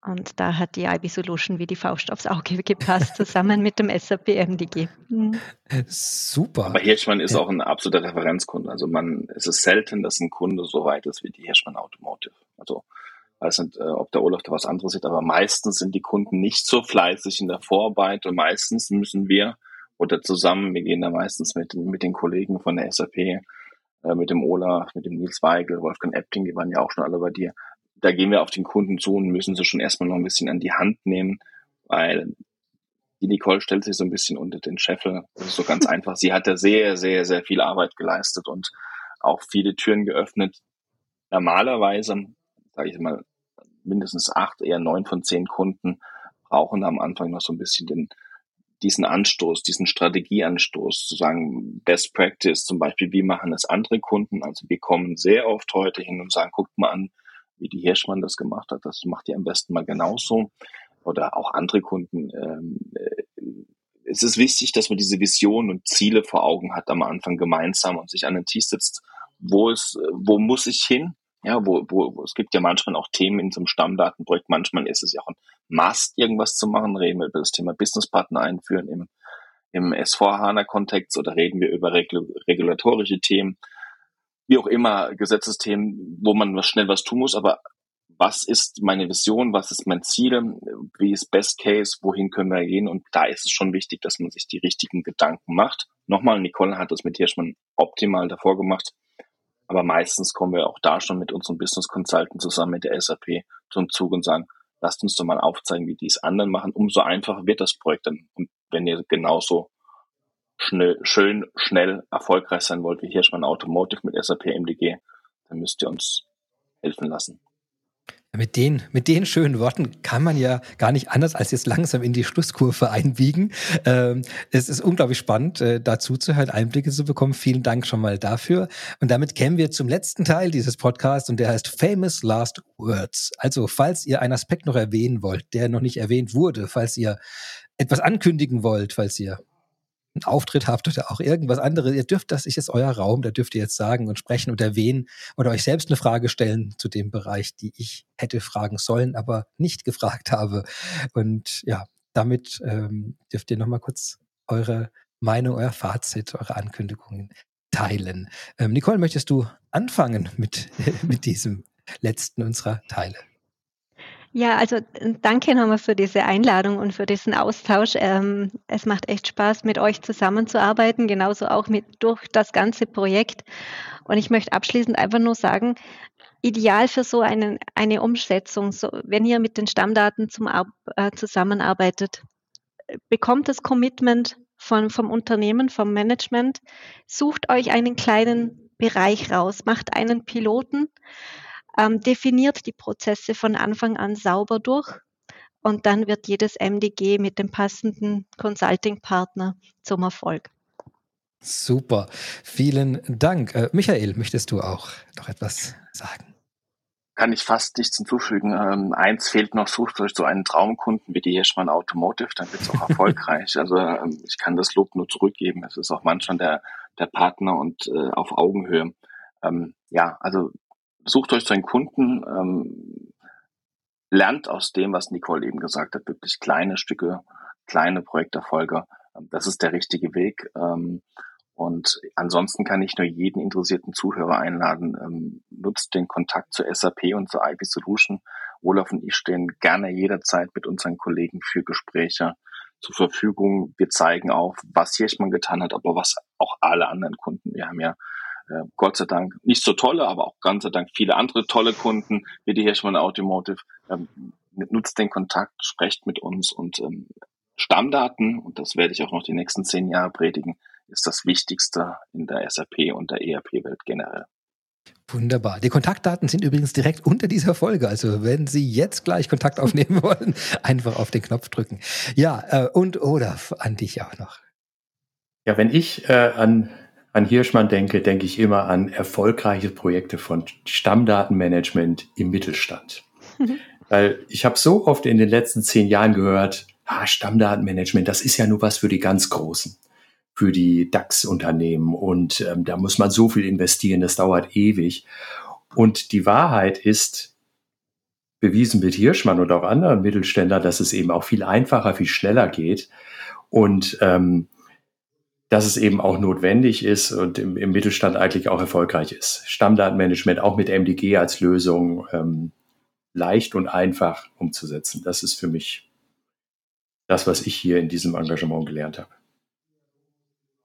Und da hat die IB Solution wie die Faust aufs Auge gepasst, zusammen mit dem SAP MDG. Mhm. Super. Aber Hirschmann ist ja. auch ein absoluter Referenzkunde. Also man, es ist selten, dass ein Kunde so weit ist wie die Hirschmann Automotive. Also weiß nicht, äh, ob der Olaf da was anderes sieht, aber meistens sind die Kunden nicht so fleißig in der Vorarbeit und meistens müssen wir oder zusammen, wir gehen da meistens mit, mit den Kollegen von der SAP, äh, mit dem Olaf, mit dem Nils Weigel, Wolfgang Epting, die waren ja auch schon alle bei dir, da gehen wir auf den Kunden zu und müssen sie schon erstmal noch ein bisschen an die Hand nehmen, weil die Nicole stellt sich so ein bisschen unter den Scheffel. Das ist so ganz einfach. Sie hat da sehr, sehr, sehr viel Arbeit geleistet und auch viele Türen geöffnet. Normalerweise, sage ich mal, mindestens acht, eher neun von zehn Kunden brauchen am Anfang noch so ein bisschen den, diesen Anstoß, diesen Strategieanstoß, zu sagen, Best Practice zum Beispiel, wie machen es andere Kunden? Also wir kommen sehr oft heute hin und sagen, guckt mal an, wie die Hirschmann das gemacht hat. Das macht ihr am besten mal genauso. Oder auch andere Kunden. Ähm, äh, es ist wichtig, dass man diese Vision und Ziele vor Augen hat am Anfang gemeinsam und sich an den Tisch sitzt. Wo ist, wo muss ich hin? Ja, wo, wo, wo, es gibt ja manchmal auch Themen in so einem Stammdatenprojekt. Manchmal ist es ja auch ein Must, irgendwas zu machen. Reden wir über das Thema Businesspartner einführen im, im S4HANA-Kontext oder reden wir über regulatorische Themen wie auch immer, Gesetzesthemen, wo man schnell was tun muss, aber was ist meine Vision, was ist mein Ziel, wie ist Best Case, wohin können wir gehen und da ist es schon wichtig, dass man sich die richtigen Gedanken macht. Nochmal, Nicole hat das mit Hirschmann optimal davor gemacht, aber meistens kommen wir auch da schon mit unserem Business Consultant zusammen mit der SAP zum Zug und sagen, lasst uns doch mal aufzeigen, wie die es anderen machen, umso einfacher wird das Projekt dann. Und wenn ihr genauso schnell, schön, schnell erfolgreich sein wollt, wie Hirschmann Automotive mit SAP MDG, dann müsst ihr uns helfen lassen. Mit den, mit den schönen Worten kann man ja gar nicht anders als jetzt langsam in die Schlusskurve einbiegen. Ähm, es ist unglaublich spannend, äh, dazu zu hören, Einblicke zu bekommen. Vielen Dank schon mal dafür. Und damit kämen wir zum letzten Teil dieses Podcasts und der heißt Famous Last Words. Also, falls ihr einen Aspekt noch erwähnen wollt, der noch nicht erwähnt wurde, falls ihr etwas ankündigen wollt, falls ihr einen Auftritt habt oder auch irgendwas anderes, ihr dürft, das ist jetzt euer Raum, da dürft ihr jetzt sagen und sprechen und erwähnen oder euch selbst eine Frage stellen zu dem Bereich, die ich hätte fragen sollen, aber nicht gefragt habe. Und ja, damit ähm, dürft ihr nochmal kurz eure Meinung, euer Fazit, eure Ankündigungen teilen. Ähm, Nicole, möchtest du anfangen mit, mit diesem letzten unserer Teile? Ja, also danke nochmal für diese Einladung und für diesen Austausch. Ähm, es macht echt Spaß, mit euch zusammenzuarbeiten, genauso auch mit durch das ganze Projekt. Und ich möchte abschließend einfach nur sagen, ideal für so einen, eine Umsetzung, so, wenn ihr mit den Stammdaten zum, äh, zusammenarbeitet, bekommt das Commitment von, vom Unternehmen, vom Management, sucht euch einen kleinen Bereich raus, macht einen Piloten, ähm, definiert die Prozesse von Anfang an sauber durch und dann wird jedes MDG mit dem passenden Consulting-Partner zum Erfolg. Super, vielen Dank. Äh, Michael, möchtest du auch noch etwas sagen? kann ich fast nichts hinzufügen. Ähm, eins fehlt noch, sucht euch so einen Traumkunden wie die Hirschmann Automotive, dann wird es auch erfolgreich. Also ähm, ich kann das Lob nur zurückgeben. Es ist auch manchmal der, der Partner und äh, auf Augenhöhe. Ähm, ja, also sucht euch so einen Kunden, ähm, lernt aus dem, was Nicole eben gesagt hat, wirklich kleine Stücke, kleine Projekterfolge. Ähm, das ist der richtige Weg. Ähm, und ansonsten kann ich nur jeden interessierten Zuhörer einladen, ähm, nutzt den Kontakt zur SAP und zur IP Solution. Olaf und ich stehen gerne jederzeit mit unseren Kollegen für Gespräche zur Verfügung. Wir zeigen auf, was Hirschmann getan hat, aber was auch alle anderen Kunden. Wir haben ja äh, Gott sei Dank nicht so tolle, aber auch Gott sei Dank viele andere tolle Kunden wie die Hirschmann Automotive. Ähm, nutzt den Kontakt, sprecht mit uns und ähm, Stammdaten, und das werde ich auch noch die nächsten zehn Jahre predigen, ist das Wichtigste in der SAP und der ERP-Welt generell. Wunderbar. Die Kontaktdaten sind übrigens direkt unter dieser Folge. Also wenn Sie jetzt gleich Kontakt aufnehmen wollen, einfach auf den Knopf drücken. Ja, äh, und Olaf, an dich auch noch. Ja, wenn ich äh, an, an Hirschmann denke, denke ich immer an erfolgreiche Projekte von Stammdatenmanagement im Mittelstand. Weil ich habe so oft in den letzten zehn Jahren gehört, ah, Stammdatenmanagement, das ist ja nur was für die ganz Großen für die DAX-Unternehmen und ähm, da muss man so viel investieren, das dauert ewig. Und die Wahrheit ist, bewiesen mit Hirschmann und auch anderen Mittelständlern, dass es eben auch viel einfacher, viel schneller geht und ähm, dass es eben auch notwendig ist und im, im Mittelstand eigentlich auch erfolgreich ist. Stammdatenmanagement auch mit MDG als Lösung ähm, leicht und einfach umzusetzen. Das ist für mich das, was ich hier in diesem Engagement gelernt habe.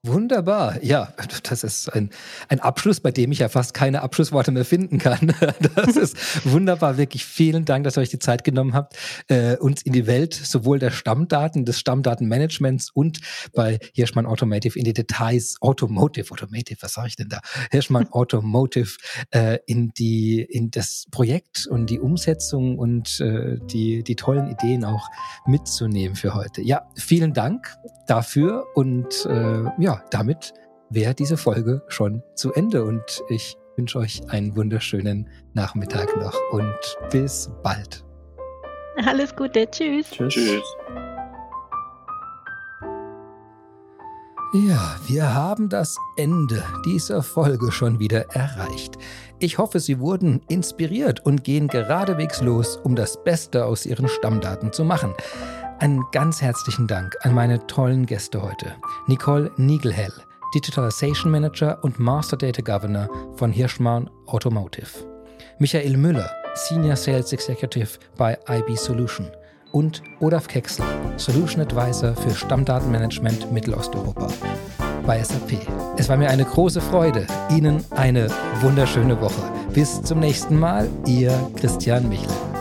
Wunderbar. Ja, das ist ein, ein Abschluss, bei dem ich ja fast keine Abschlussworte mehr finden kann. Das ist wunderbar. Wirklich vielen Dank, dass ihr euch die Zeit genommen habt, äh, uns in die Welt sowohl der Stammdaten, des Stammdatenmanagements und bei Hirschmann Automotive in die Details, Automotive, Automotive, was sage ich denn da? Hirschmann Automotive äh, in die, in das Projekt und die Umsetzung und äh, die, die tollen Ideen auch mitzunehmen für heute. Ja, vielen Dank dafür und äh, ja, damit wäre diese Folge schon zu Ende und ich wünsche euch einen wunderschönen Nachmittag noch und bis bald. Alles Gute, tschüss. Tschüss. tschüss. Ja, wir haben das Ende dieser Folge schon wieder erreicht. Ich hoffe, Sie wurden inspiriert und gehen geradewegs los, um das Beste aus Ihren Stammdaten zu machen. Einen ganz herzlichen Dank an meine tollen Gäste heute. Nicole Niegelhell, Digitalization Manager und Master Data Governor von Hirschmann Automotive. Michael Müller, Senior Sales Executive bei IB Solution. Und Olaf Kexel, Solution Advisor für Stammdatenmanagement Mittelosteuropa bei SAP. Es war mir eine große Freude. Ihnen eine wunderschöne Woche. Bis zum nächsten Mal, Ihr Christian Michel.